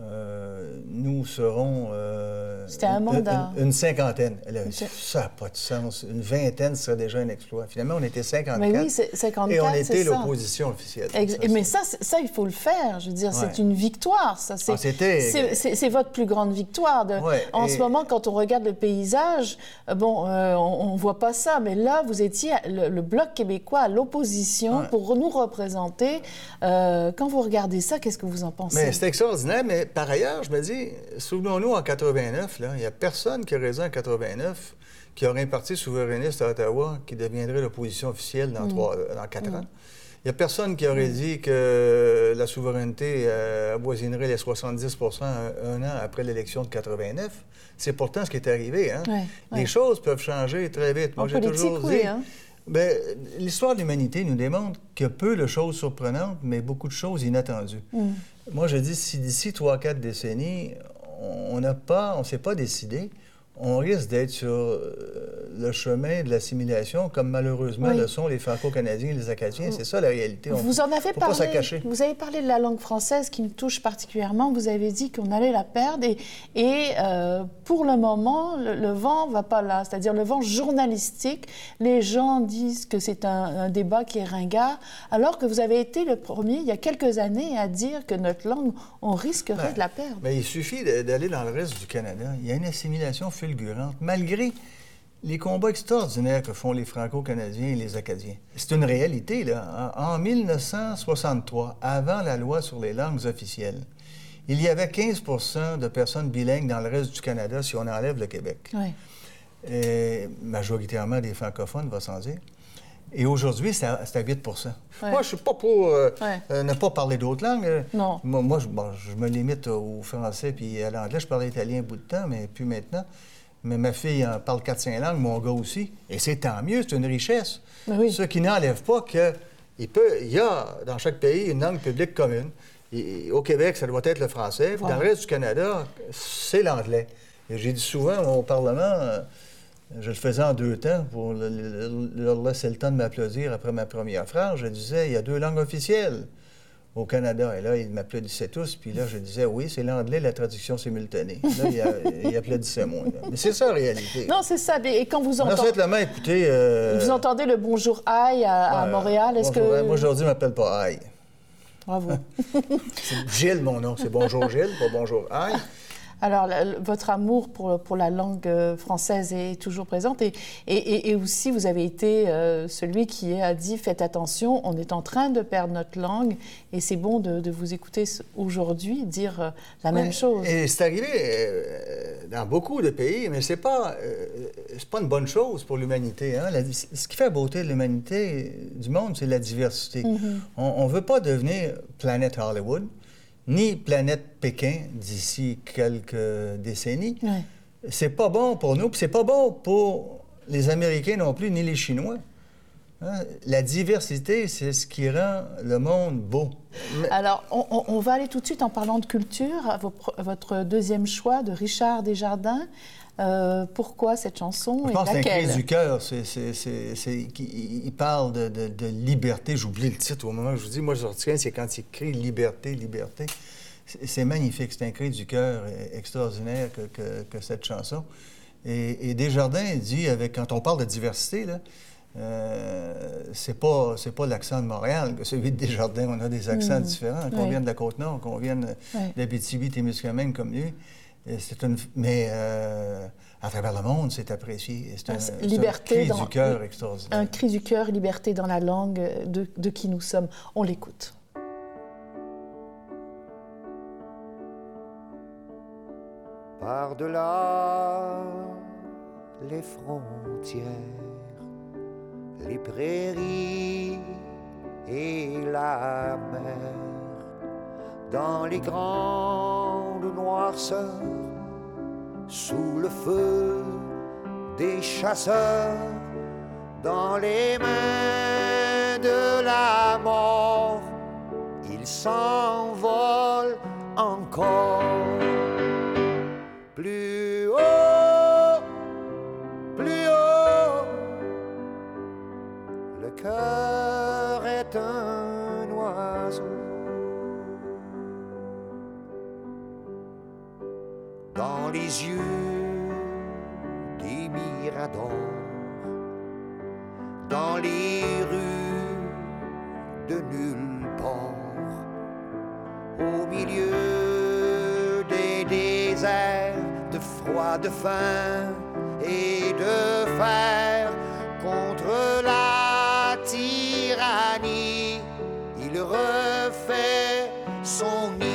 euh, nous serons. Euh, C'était un mandat. Une, cinquantaine. ça n'a pas de sens. Une vingtaine serait déjà un exploit. Finalement, on était 54. Mais oui, 54, Et on était l'opposition officielle. mais ça, ça, il faut le faire. Je veux dire, c'est une victoire. Ça, c'est, ah, c'est, votre plus grande victoire. De... en ce moment, quand on regarde le paysage, euh, bon, on ne voit pas ça, mais là, vous étiez le, Bloc québécois à l'opposition pour nous représenter. quand vous regardez ça, qu'est-ce que vous en pensez? Mais c'est extraordinaire, mais par ailleurs, je me dis, souvenons-nous, en 89, il n'y a personne qui a raison en 89 qui aurait un parti souverainiste à Ottawa qui deviendrait l'opposition officielle dans, mm. trois, euh, dans quatre mm. ans. Il n'y a personne qui aurait mm. dit que la souveraineté euh, avoisinerait les 70% un, an après l'élection de 89. C'est pourtant ce qui est arrivé. Hein? Les choses peuvent changer très vite. Moi, j'ai toujours dit... Hein? Ben, l'histoire de l'humanité nous démontre qu'il y a peu de choses surprenantes, mais beaucoup de choses inattendues. Moi, je dis, si d'ici trois, quatre décennies, on n'a pas, on ne s'est pas décidé, on risque d'être sur euh, le chemin de l'assimilation, comme malheureusement le sont les Franco-Canadiens et les Acadiens. C'est ça la réalité. vous en avez parlé. Vous avez parlé de la langue française qui me touche particulièrement. Vous avez dit qu'on allait la perdre et, et euh, pour le moment, le, vent va pas là. C'est-à-dire le vent journalistique. Les gens disent que c'est un, débat qui est ringard, alors que vous avez été le premier il y a quelques années à dire que notre langue, on risquerait de la perdre. Mais il suffit d'aller dans le reste du Canada. Il y a une assimilation malgré les combats extraordinaires que font les Franco-Canadiens et les Acadiens. C'est une réalité, là. En, 1963, avant la loi sur les langues officielles, il y avait 15% de personnes bilingues dans le reste du Canada si on enlève le Québec. Et majoritairement des francophones, va sans dire. Et aujourd'hui, c'est à, 8 Moi, je ne suis pas pour euh, euh, ne pas parler d'autres langues. Non. Moi, je, je, me limite au français puis à l'anglais. Je parlais italien un bout de temps, mais plus maintenant. Mais ma fille parle 4-5 langues, mon gars aussi. Et c'est tant mieux, c'est une richesse. Ce qui n'enlève pas qu'il il y a dans chaque pays une langue publique commune. au Québec, ça doit être le français. Dans le reste du Canada, c'est l'anglais. Et j'ai dit souvent au Parlement, euh, je le faisais en deux temps pour leur laisser le temps de m'applaudir après ma première phrase. Je disais, il y a deux langues officielles au Canada. Et là, ils m'applaudissaient tous. Puis là, je disais, oui, c'est l'anglais, la traduction simultanée. Là, ils, applaudissaient moins. Mais c'est ça, la réalité. Non, c'est ça. Et quand vous entendez... écoutez... Euh, vous entendez le bonjour aïe à, Montréal, est-ce que... Moi, aujourd'hui, ne m'appelle pas aïe. Bravo. c'est Gilles, mon nom. C'est bonjour Gilles, pas bonjour aïe. Alors, votre amour pour, pour, la langue euh, française est toujours présente et, et, et aussi vous avez été euh, celui qui a dit faites attention, on est en train de perdre notre langue et c'est bon de, de, vous écouter aujourd'hui dire euh, la même chose. Et c'est arrivé dans beaucoup de pays, mais c'est pas c'est pas une bonne chose pour l'humanité. Hein? ce qui fait la beauté de l'humanité du monde, c'est la diversité. Mm-hmm. On ne veut pas devenir planète Hollywood ni planète Pékin d'ici quelques décennies. C'est pas bon pour nous, puis c'est pas bon pour les Américains non plus, ni les Chinois. Hein? La diversité, c'est ce qui rend le monde beau. Alors, on, va aller tout de suite en parlant de culture à votre deuxième choix de Richard Desjardins. Euh, pourquoi cette chanson Je pense que c'est un cri du cœur. Il parle de, de, liberté. J'oublie le titre au moment où je vous dis. Moi, je retiens, c'est quand il écrit liberté, liberté. C'est magnifique. C'est un cri du cœur extraordinaire que, que, cette chanson. Et, Desjardins dit, avec, quand on parle de diversité, là, euh, c'est pas c'est pas l'accent de Montréal que celui de Desjardins. On a des accents mm. différents, qu'on vienne de la Côte-Nord, qu'on vienne d'Abitibi-Témiscamingue comme lui. C'est une, mais euh, à travers le monde, c'est apprécié. C'est un, liberté cri du cœur extraordinaire. Un cri du cœur, liberté dans la langue de, de qui nous sommes. On l'écoute. Par-delà les frontières, les prairies et la mer, dans les grandes noirceurs, sous le feu des chasseurs, dans les mains de la mort, il s'envole encore. Plus cœur est un oiseau. dans les yeux des miradors, dans les rues de nulle part, au milieu des déserts de froid, de faim et de fer refait son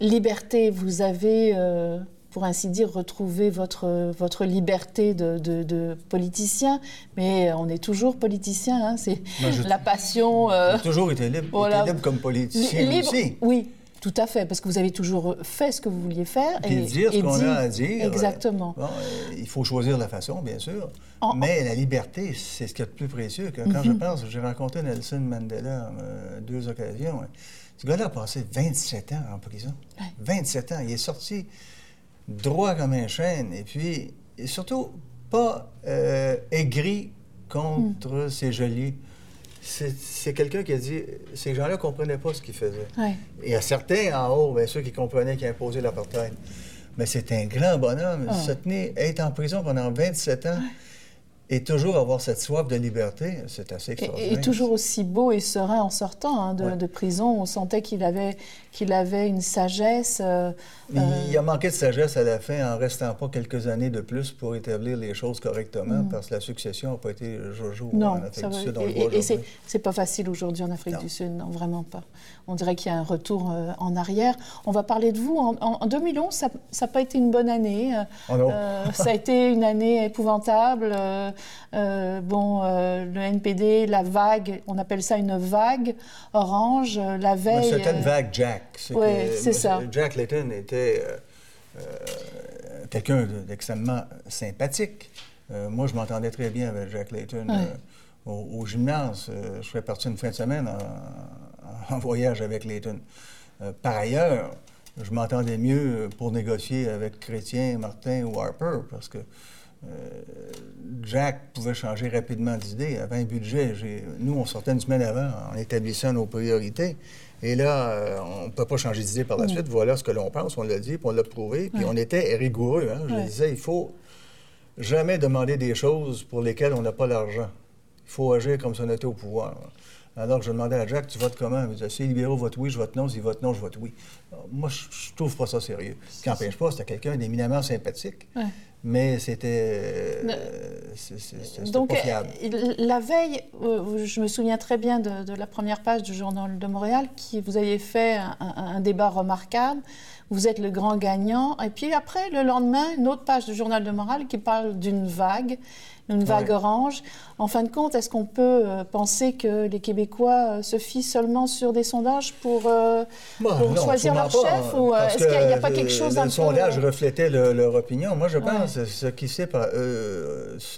liberté, vous avez, euh, pour ainsi dire, retrouvé votre, votre liberté de, de, politicien, mais on est toujours politicien, hein, c'est la passion. Euh, j'ai toujours été libre, libre comme politicien aussi. Oui, tout à fait, parce que vous avez toujours fait ce que vous vouliez faire. et, dire ce qu'on a à dire. Exactement. Euh, il faut choisir la façon, bien sûr. mais la liberté, c'est ce qui est le plus précieux. Quand, je mhm. pense, j'ai rencontré Nelson Mandela deux occasions. Ce gars-là a passé 27 ans en prison. 27 ans. Il est sorti droit comme un chêne. Et puis, surtout, pas euh, aigri contre hmm. ses geôliers. c'est quelqu'un qui a dit ces gens-là ne comprenaient pas ce qu'ils faisaient. Et à certains en haut, bien ceux qui comprenaient qui imposaient l'apartheid. Mais c'est un grand bonhomme. Ah. Se tenir, être en prison pendant 27 ans. Et toujours avoir cette soif de liberté, c'est assez extraordinaire. Et, toujours aussi beau et serein en sortant hein, de, prison. On sentait qu'il avait, qu'il avait une sagesse. Euh, il, a manqué de sagesse à la fin en restant pas quelques années de plus pour établir les choses correctement, mm. parce que la succession n'a pas été jojo non, en Afrique du Sud. et, et c'est pas facile aujourd'hui en Afrique du Sud, non, vraiment pas. On dirait qu'il y a un retour euh, en arrière. On va parler de vous. En, 2011, ça n'a pas été une bonne année. Oh ça a été une année épouvantable. Euh, bon, euh, le NPD, la vague, on appelle ça une vague orange, euh, la veille... C'était une vague Jack. Oui, c'est ça. Jack Layton était quelqu'un d'extrêmement sympathique. moi, je m'entendais très bien avec Jack Layton. Au, gymnase, je fais partie une fin de semaine en, voyage avec Layton. par ailleurs, je m'entendais mieux pour négocier avec Chrétien, Martin ou Harper, parce que euh, Jack pouvait changer rapidement d'idée. Avait un budget. Nous, on sortait une semaine avant en établissant nos priorités. Et là, euh, on ne peut pas changer d'idée par la mm. suite. Voilà ce que l'on pense. On l'a dit, puis on l'a prouvé. Puis on était rigoureux. Hein. Je disais, il faut jamais demander des choses pour lesquelles on n'a pas l'argent. Il faut agir comme si on était au pouvoir. Alors, je demandais à Jack, tu votes comment? Il me disait, si les libéraux votent oui, je vote non. S'ils votent non, je vote oui. moi, je, ne trouve pas ça sérieux. Ce qui n'empêche pas, c'était quelqu'un d'éminemment sympathique mais c'était Donc, pas fiable. la veille, euh, je me souviens très bien de, la première page du Journal de Montréal, qui vous aviez fait un, un, débat remarquable. Vous êtes le grand gagnant. Et puis après, le lendemain, une autre page du Journal de Montréal qui parle d'une vague une vague orange. En fin de compte, est-ce qu'on peut euh, penser que les Québécois euh, se fient seulement sur des sondages pour, euh, bah, choisir leur chef ou est-ce qu'il n'y a, pas quelque chose d'un peu... Le sondage reflétait leur opinion. Moi, je pense, ce qui s'est...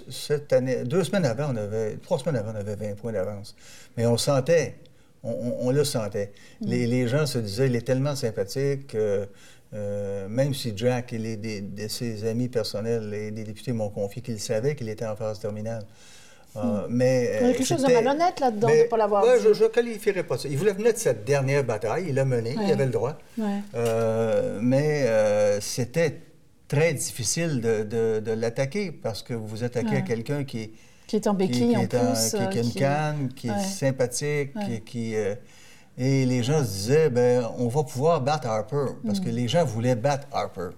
cette année, deux semaines avant, on avait... Trois semaines avant, on avait 20 points d'avance. Mais on sentait, on, le sentait. Mm. Les, les, gens se disaient, il est tellement sympathique... Euh, même si Jack et les, de ses amis personnels et des députés m'ont confié qu'ils savaient qu'il était en phase terminale. Euh, hmm. mais, Il y a quelque chose de malhonnête là-dedans de ne pas l'avoir ouais, Je ne qualifierais pas ça. Il voulait venir de cette dernière bataille, il l'a menée, il avait le droit. Euh, mais c'était très difficile de, de, l'attaquer parce que vous attaquez à quelqu'un qui, qui est en béquille, en plus. Qui, a une canne, qui est sympathique, qui... Et les gens se disaient, ben, on va pouvoir battre Harper, parce que mm. les gens voulaient battre Harper.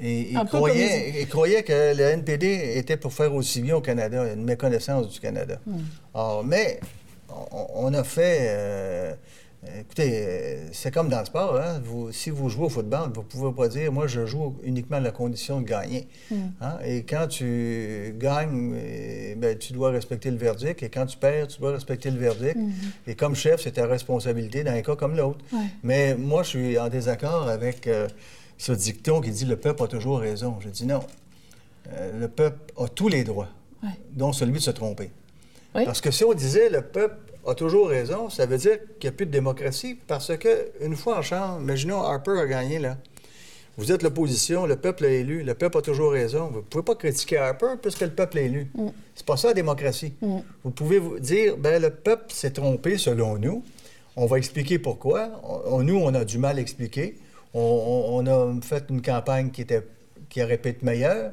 Et ils croyaient, que le NPD était pour faire aussi bien au Canada, une méconnaissance du Canada. Mm. mais on, a fait euh, Écoutez, euh, c'est comme dans le sport. Hein. si vous jouez au football, vous ne pouvez pas dire moi, je joue uniquement à la condition de gagner. Hmm. Hein. Et quand tu gagnes, eh, ben, tu dois respecter le verdict. Et quand tu perds, tu dois respecter le verdict. Hmm. Et comme chef, c'est ta responsabilité dans un cas comme l'autre. Mais moi, je suis en désaccord avec euh, ce dicton qui dit le peuple a toujours raison. Je dis non. Euh, le peuple a tous les droits, dont celui de se tromper. Parce que si on disait le peuple a toujours raison, ça veut dire qu'il n'y a plus de démocratie parce que une fois en chambre, imaginons Harper a gagné là. Vous êtes l'opposition, le peuple a élu, le peuple a toujours raison. Vous ne pouvez pas critiquer Harper puisque le peuple a élu. Mm. C'est pas ça la démocratie. Mm. Vous pouvez vous dire, ben le peuple s'est trompé selon nous. On va expliquer pourquoi. nous, on a du mal à expliquer. On, a fait une campagne qui, était, qui aurait pu être meilleure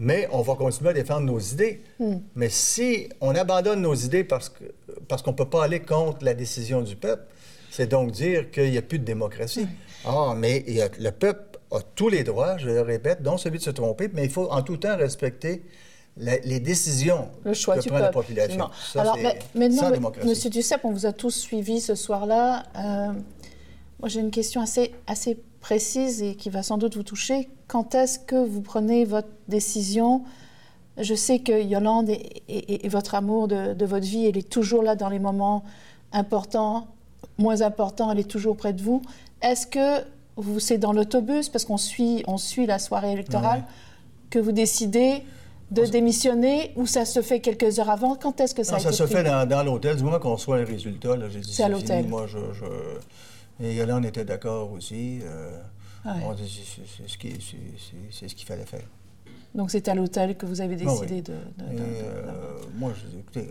mais on va continuer à défendre nos idées. Hmm. Mais si on abandonne nos idées parce qu'on parce qu'on ne peut pas aller contre la décision du peuple, c'est donc dire qu'il n'y a plus de démocratie. Ah, mais le peuple a tous les droits, je le répète, dont celui de se tromper, mais il faut en tout temps respecter les décisions le choix que du prend la population. Alors, maintenant, Monsieur Duceppe, on vous a tous suivi ce soir-là. Euh, moi, j'ai une question assez, assez précise et qui va sans doute vous toucher. Quand est-ce que vous prenez votre décision? Je sais que Yolande et, votre amour de, votre vie, elle est toujours là dans les moments importants, moins importants, elle est toujours près de vous. Est-ce que vous, c'est dans l'autobus, parce qu'on suit, on suit la soirée électorale, que vous décidez de démissionner ou ça se fait quelques heures avant? Quand est-ce que ça non, a ça se fait dans, l'hôtel, du moment qu'on reçoit les résultats. c'est à l'hôtel. Moi, je et Yolande était d'accord aussi. Euh, c'est ce qu'il ce fallait faire. Donc c'est à l'hôtel que vous avez décidé de, euh, moi, je, écoutez,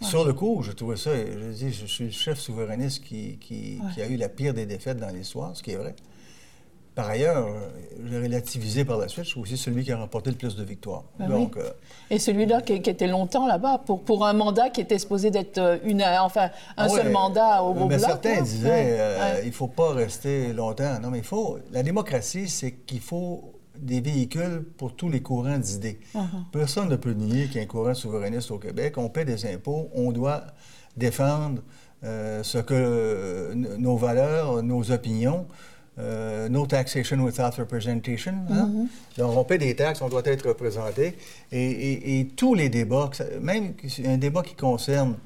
sur le coup, je trouvais ça, je dis, je suis le chef souverainiste qui, qui, qui a eu la pire des défaites dans l'histoire, ce qui est vrai. Par ailleurs, j'ai relativisé par la suite, je suis aussi celui qui a remporté le plus de victoires. Ben Donc, oui. euh, Et celui-là qui, qui était longtemps là-bas, pour, pour un mandat qui était supposé d'être euh, une, enfin, un Ah seul mandat au, au Mais bloc, certains disaient, Ouais, euh, ouais. il ne faut pas rester longtemps. Non, mais il faut. La démocratie, c'est qu'il faut des véhicules pour tous les courants d'idées. Uh-huh. Personne ne peut nier qu'il y a un courant souverainiste au Québec. On paie des impôts, on doit défendre euh, ce que euh, nos valeurs, nos opinions. Euh, no taxation without representation. hein? Donc, on paie des taxes, on doit être représenté. Et, et- et tous les débats, même un débat qui concerne,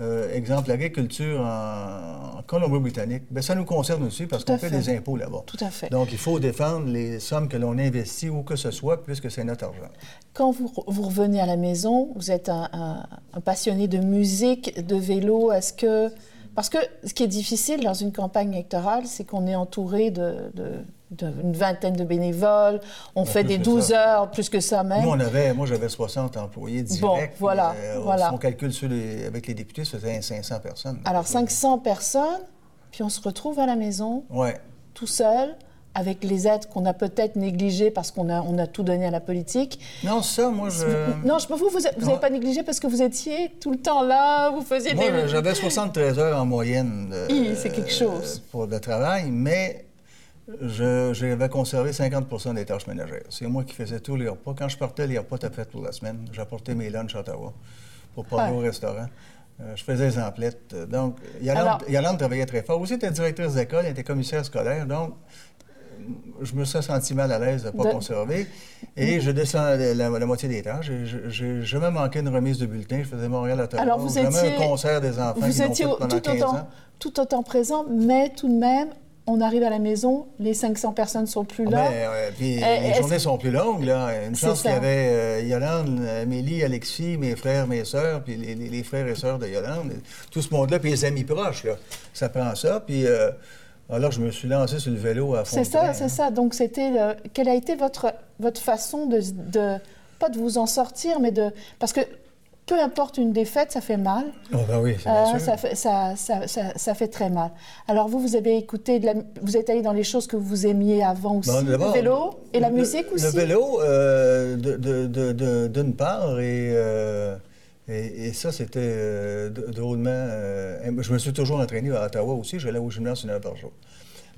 euh, exemple, l'agriculture en, en Colombie-Britannique, ben, ça nous concerne aussi parce qu'on paie des impôts là-bas. Tout à fait. Donc, il faut défendre les sommes que l'on investit où que ce soit, puisque c'est notre argent. Quand vous, vous revenez à la maison, vous êtes un, un- un passionné de musique, de vélo. Est-ce que parce que ce qui est difficile dans une campagne électorale, c'est qu'on est entouré de, de- d'une vingtaine de bénévoles. On fait des que 12 ça. heures, plus que ça même. Nous, on avait, moi, j'avais 60 employés directs. Bon, voilà, euh, voilà. Si on calcule sur les- avec les députés, ça faisait 500 personnes. Alors 500 personnes, puis on se retrouve à la maison, tout seul, avec les aides qu'on a peut-être négligées parce qu'on a, on a tout donné à la politique. Non, ça, moi, je... Non, je, vous, vous n'avez pas négligé parce que vous étiez tout le temps là, vous faisiez Moi, des... j'avais 73 heures en moyenne de- c'est quelque chose. pour le travail, mais j'avais conservé 50 des tâches ménagères. C'est moi qui faisais tous les repas. Quand je partais, les repas étaient faits pour la semaine. J'apportais mes lunchs à Ottawa pour pas aller Ouais. au restaurant. Euh, je faisais les emplettes. Donc, Yolande, Alors- Yolande travaillait très fort. Aussi, elle était directrice d'école, elle était commissaire scolaire. Donc, je me suis senti mal à l'aise de ne pas De- conserver. Et je descends la, la- la moitié des tâches. J'ai- jamais manqué une remise de bulletin. Je faisais Montréal-Ottawa. Alors, vous jamais étiez- un concert des enfants Vous étiez tout 15 autant, tout autant présent, mais tout de même, on arrive à la maison, les 500 personnes sont plus Ah là. ben, puis Eh, les journées sont plus longues, là. Une chance qu'il y avait euh, Yolande, Amélie, Alexis, mes frères, mes sœurs, puis les, les- les frères et sœurs de Yolande, tout ce monde-là, puis les amis proches, là. Ça prend ça, puis euh, alors je me suis lancé sur le vélo à fond C'est ça, c'est hein. ça. Donc, c'était. le- Quelle a été votre, votre façon de, de- Pas de vous en sortir, mais de. Parce que peu importe une défaite, ça fait mal. Oh, ben oui, c'est Euh, ça, fait, ça, ça, ça- ça fait très mal. Alors, vous, vous avez écouté. De la- vous êtes allé dans les choses que vous aimiez avant aussi, Bon, le vélo et la musique aussi. Le vélo, euh, de- de- d'une part, et, euh, et, et ça, c'était euh, drôlement... euh, je me suis toujours entraîné à Ottawa aussi. J'allais au gymnase une heure par jour.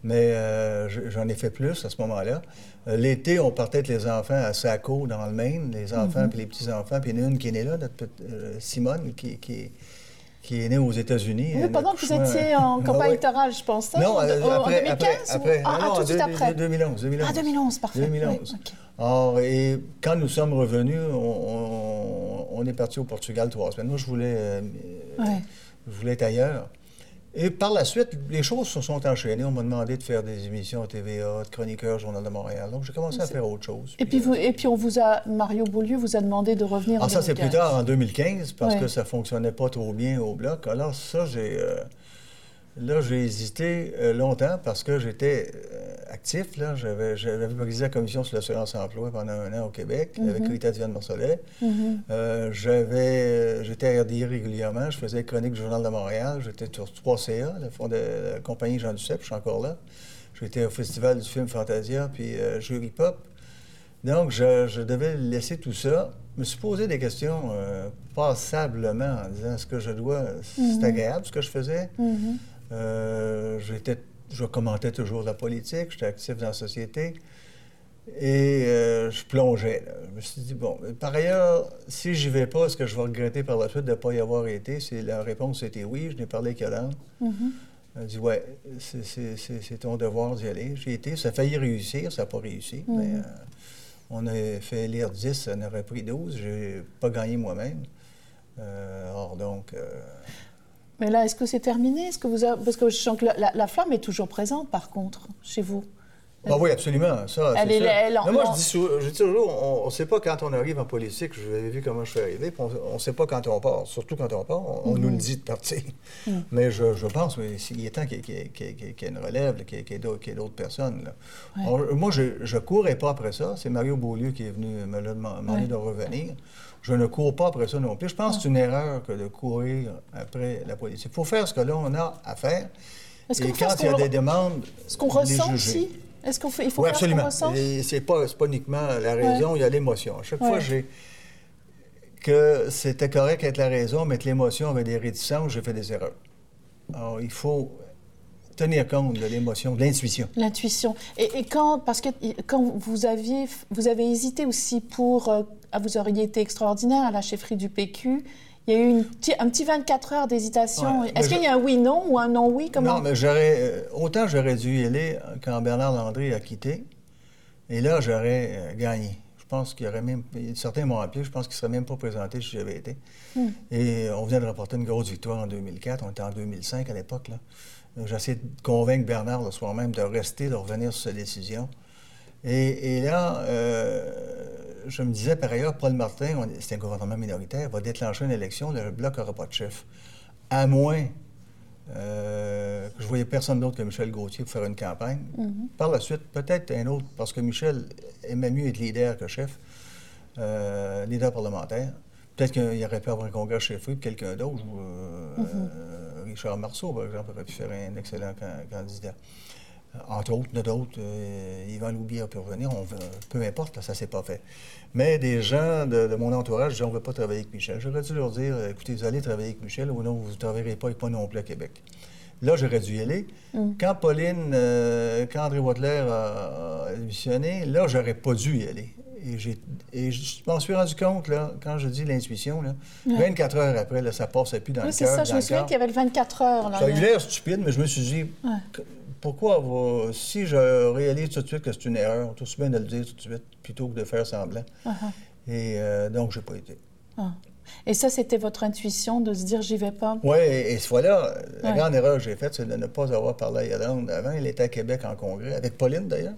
Mais euh, je- j'en ai fait plus à ce moment-là. L'été, on partait avec les enfants à Saco, dans le Maine, les enfants puis les petits-enfants. Puis il y en a une qui est née là, notre petite, Simone, qui, qui, qui est née aux États-Unis. Oui, pendant que vous étiez en Ah campagne électorale, je pense. hein, Non, en, euh, en après, 2015 après, ou-. Ah, ah, non, tout de suite après. 2011, 2011. Ah, 2011, parfait. 2011. Oui. Or, et quand nous sommes revenus, on, on- on est parti au Portugal trois semaines. Moi, je voulais, euh, Ouais. je voulais être ailleurs. Et par la suite, les choses se sont enchaînées. On m'a demandé de faire des émissions à TVA, de chroniqueur, Journal de Montréal. Donc, j'ai commencé à faire autre chose. Et puis, vous, et puis, on vous a, Mario Beaulieu vous a demandé de revenir en ah, ça, c'est plus 2015. tard, en 2015, parce Ouais. que ça fonctionnait pas trop bien au bloc. Alors, ça, j'ai. euh, là, j'ai hésité euh, longtemps parce que j'étais euh, actif. Là. J'avais, j'avais présidé la commission sur l'assurance-emploi pendant un an au Québec Mhm. avec Rita Diane Marcellet. Euh, j'avais, j'étais à RDI régulièrement. Je faisais chronique du Journal de Montréal. J'étais sur 3CA, le fond de la compagnie Jean Duceppe. Je suis encore là. J'étais au Festival du film Fantasia, puis Jury Pop. Donc, je, je devais laisser tout ça. Je me suis posé des questions passablement en disant est-ce que je dois. C'est agréable ce que je faisais? Euh, j'étais, je commentais toujours la politique, j'étais actif dans la société. Et euh, je plongeais. là. Je me suis dit, bon, par ailleurs, si j'y vais pas, est-ce que je vais regretter par la suite de ne pas y avoir été? La réponse était oui. Je n'ai parlé avec Yolande. Elle a dit, ouais, c'est, ton devoir d'y aller. J'ai été. Ça a failli réussir, ça n'a pas réussi. Mais euh, on a fait lire 10, ça en aurait pris 12. J'ai pas gagné moi-même. Euh, or, donc. Mais là, est-ce que c'est terminé? Est-ce que vous Parce que je sens que la flamme est toujours présente, par contre, chez vous. Ah oui, absolument. Ça, Elle est- moi, je dis, je dis toujours, on ne sait pas quand on arrive en politique. Je vous avais vu comment je suis arrivé. On ne sait pas quand on part. Surtout quand on part, on, nous le dit de partir. Mais je, je pense mais il est temps qu'il y, ait- qu'il y ait- qu'il y qu'il une relève, qu'il y ait- qu'il d'autres- qu'il personnes. là. On- moi, je ne courais pas après ça. C'est Mario Beaulieu qui est venu me le demander Ouais. de revenir. Je ne cours pas après ça non plus. Je pense que c'est une erreur que de courir après la politique. Il faut faire ce que là, on a à faire. Et quand il y a des demandes, Ce qu'on ressent aussi Est-ce qu'il faut, il faut Oui, faire ce absolument. Et c'est pas, uniquement la raison, il y a l'émotion. À chaque fois j'ai que c'était correct avec la raison, mais que l'émotion avait des réticences, j'ai fait des erreurs. Alors, il faut tenir compte de l'émotion, de l'intuition. L'intuition. Et, et quand, parce que quand vous aviez, vous avez hésité aussi pour, euh, ah, vous auriez été extraordinaire à la chefferie du PQ. Il y a eu une un petit 24 heures d'hésitation. Ouais, Est-ce qu'il y a un oui-non ou un non-oui? Non, mais j'aurais. euh, autant j'aurais dû y aller quand Bernard Landry a quitté, et là, j'aurais euh, gagné. Je pense qu'il y aurait même. Certains m'ont appelé, je pense qu'ils ne seraient même pas présentés si j'avais été. Hmm. Et on vient de remporter une grosse victoire en 2004. On était en 2005 à l'époque. là. J'ai essayé de convaincre Bernard le soir même de rester, de revenir sur sa décision. Et, et là, euh, je me disais par ailleurs, Paul Martin, c'est un gouvernement minoritaire, va déclencher une élection, le Bloc n'aura pas de chef. À moins euh, que je voyais personne d'autre que Michel Gauthier pour faire une campagne. Par la suite, peut-être un autre, parce que Michel aimait mieux être leader que chef, euh, leader parlementaire. Peut-être qu'il aurait pu avoir un congrès chef puis quelqu'un d'autre. ou, euh, Richard Marceau, par exemple, aurait pu faire un excellent can- candidat. Euh, Entre autres, il y en a d'autres. euh, Yvan Loubier a pu revenir. On veut- peu importe, là, ça s'est pas fait. Mais des gens de, de mon entourage disaient on ne veut pas travailler avec Michel. J'aurais dû leur dire écoutez, vous allez travailler avec Michel ou non, vous ne travaillerez pas et pas non plus à Québec. Là, j'aurais dû y aller. Quand Pauline, euh, quand André Wattler a, démissionné, là, j'aurais pas dû y aller. Et, j'ai- et je m'en suis rendu compte, là, quand je dis l'intuition, là, 24 heures après, là, ça passait plus dans Oui, le c'est cœur. ça. Je me souviens qu'il y avait le 24 heures. Là. Ça a eu l'air stupide, mais je me suis dit, Ouais. Pourquoi va- si je réalise tout de suite que c'est une erreur, tout aussi bien de le dire tout de suite, plutôt que de faire semblant. Uh-huh. Et euh, donc, je n'ai pas été. Ah. Et ça, c'était votre intuition de se dire j'y vais pas? Oui, et, et ce fois-là, la Ouais. grande erreur que j'ai faite, c'est de ne pas avoir parlé à Yolande avant. Elle était à Québec en congrès, avec Pauline d'ailleurs.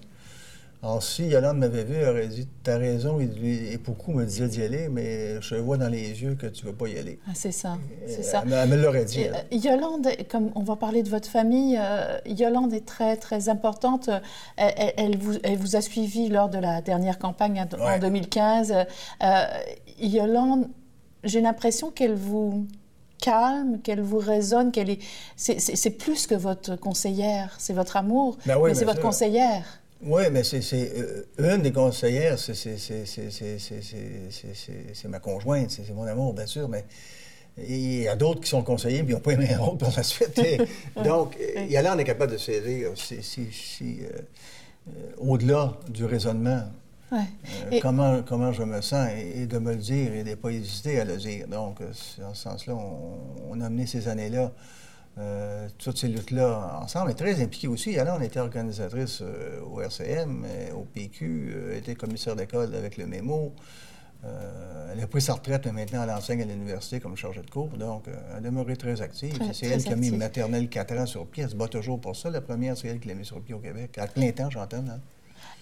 Alors, si Yolande m'avait vu, elle aurait dit T'as raison, et, beaucoup me disaient d'y aller, mais je vois dans les yeux que tu ne veux pas y aller. Ah, c'est ça. C'est ça. Elle, elle me l'aurait dit. Et, euh, Yolande, comme on va parler de votre famille, euh, Yolande est très, très importante. Euh, Elle, elle vous, elle vous a suivi lors de la dernière campagne en Ouais. 2015. Euh, Yolande, j'ai l'impression qu'elle vous calme, qu'elle vous raisonne, qu'elle est... C'est, plus que votre conseillère, c'est votre amour, Ben oui, mais c'est votre conseillère. Oui, mais c'est euh, une des conseillères, c'est ma conjointe, c'est mon amour, bien sûr, mais il y a d'autres qui sont conseillers, mais ils n'ont pas aimé un autre par la suite. donc, il y a là, on est capable de saisir si, euh, euh, au-delà du raisonnement, comment, je me sens, et, de me le dire, et de ne pas hésiter à le dire. Donc, en ce sens-là, on, a mené ces années-là euh, toutes ces luttes-là ensemble, et très impliquée aussi. Yolande était organisatrice euh, au RCM, euh, au PQ, était commissaire d'école avec le mémo. Euh, elle a pris sa retraite, mais maintenant elle enseigne à l'université comme chargée de cours, donc elle a demeuré très active. C'est elle qui a mis maternelle 4 ans sur pied, elle se bat toujours pour ça. La première, c'est elle qui l'a mis sur pied au Québec, à plein temps, j'entends. hein.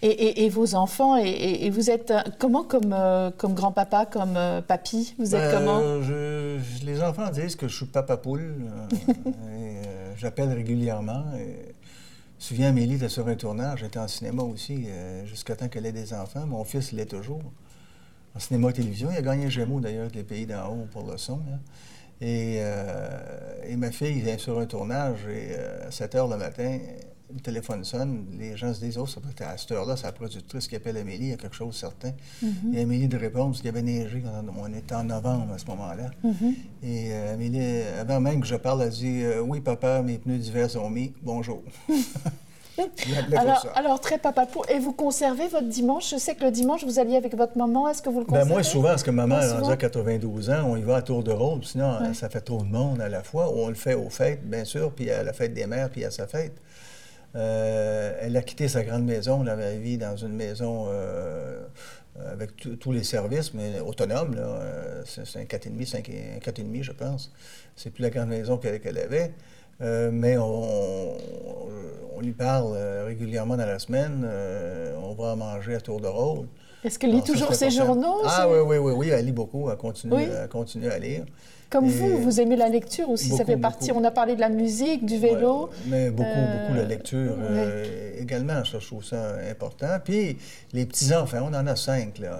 Et, et- et vos enfants, et, vous êtes euh, comment comme, euh, comme grand-papa, comme euh, papy Vous êtes Ben, comment je- les enfants disent que je suis papa poule. euh, J'appelle régulièrement. Et, je me souviens, Amélie était sur un tournage, j'étais en cinéma aussi, jusqu'à temps qu'elle ait des enfants. Mon fils l'est toujours. En cinéma et télévision. Il a gagné un Gémeaux d'ailleurs avec les pays d'en haut pour le son. là. Et, euh, et ma fille vient sur un tournage et à 7 h le matin, le téléphone sonne. Les gens se disent Oh, ça peut être à cette heure-là, c'est la productrice qui appelle Amélie, il y a quelque chose de certain. Et Amélie de répondre parce qu'il y avait neigé quand on était en novembre à ce moment-là. Et euh, Amélie, avant même que je parle, elle dit Euh, Oui, papa, mes pneus d'hiver sont mis. Bonjour. Alors, très papa pour. Et vous conservez votre dimanche? Je sais que le dimanche, vous alliez avec votre maman. Est-ce que vous le conservez Ben moi, souvent, parce que maman souvent? à 92 ans, on y va à tour de rôle. Sinon, Ouais. ça fait trop de monde à la fois. On le fait aux fêtes, bien sûr, puis à la fête des mères, puis à sa fête. Euh, elle a quitté sa grande maison. Elle avait vie dans une maison euh, avec tous- les services, mais autonome. Euh, C'est un 4,5, 5 et- un 4,5, je pense. C'est plus la grande maison qu'elle qu'elle avait. mais on, on, lui parle régulièrement dans la semaine. on va manger à tour de rôle. Est-ce qu'elle lit toujours ses journaux? Ah oui, oui, oui, oui, elle lit beaucoup, elle continue, elle continue à lire. Comme vous, vous aimez la lecture aussi, ça fait partie. On a parlé de la musique, du vélo. mais beaucoup, beaucoup la lecture euh, également, ça, je trouve ça important. Puis les petits-enfants, on en a cinq. Là,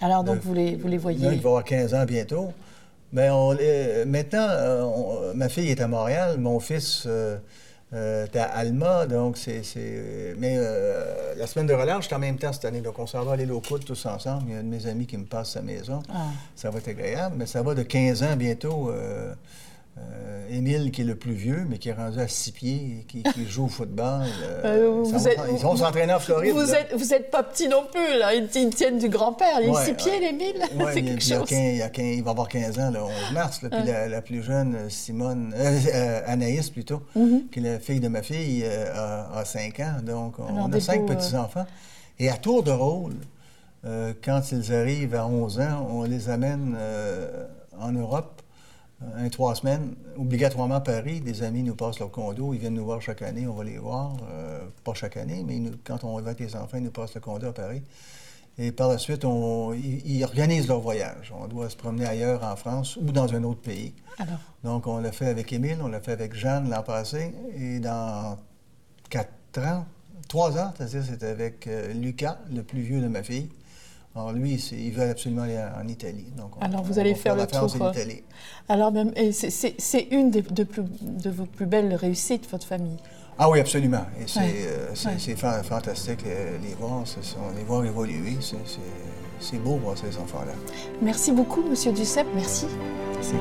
Alors, donc, vous, les, vous les voyez? Il va avoir 15 ans bientôt. Mais on, maintenant, euh, ma fille est à Montréal, mon fils euh, T'es à Alma, donc c'est. Mais euh, la semaine de relâche, c'est en même temps cette année. Donc, on s'en va aller au coude tous ensemble. Il y a un de mes amis qui me passe sa maison. Ah. Ça va être agréable. Mais ça va de 15 ans bientôt. Euh, euh, Émile, qui est le plus vieux, mais qui est rendu à six pieds, qui, qui joue au football. Euh, ils vont s'entraîner en Floride. Vous n'êtes vous êtes pas petit non plus, là. Ils, tiennent du grand-père. Il a six pieds, l'Émile. c'est quelque chose. Il, va avoir 15 ans le 11 mars. Puis la, plus jeune, Simone, euh, Anaïs plutôt, mm-hmm. qui est la fille de ma fille, a, 5 ans. Donc, on, a cinq petits-enfants. Et à tour de rôle, quand ils arrivent à 11 ans, on les amène en Europe un trois semaines, obligatoirement à Paris. Des amis nous passent leur condo, ils viennent nous voir chaque année, on va les voir. Euh, pas chaque année, mais quand on va avec les enfants, ils nous passent le condo à Paris. Et par la suite, on, ils, organisent leur voyage. On doit se promener ailleurs en France ou dans un autre pays. Donc, on l'a fait avec Émile, on l'a fait avec Jeanne l'an passé. Et dans quatre ans, trois ans, c'est-à-dire c'était avec euh, Lucas, le plus vieux de ma fille. Alors lui, il veut absolument aller en Italie. Donc Alors vous allez faire, le tour. En Italie. Alors même, c'est une de, de, vos plus belles réussites, votre famille. Ah oui, absolument. Et c'est euh, fantastique les, voir, les voir évoluer. C'est beau voir ces enfants-là. Merci beaucoup, Monsieur Duceppe. Merci. Merci.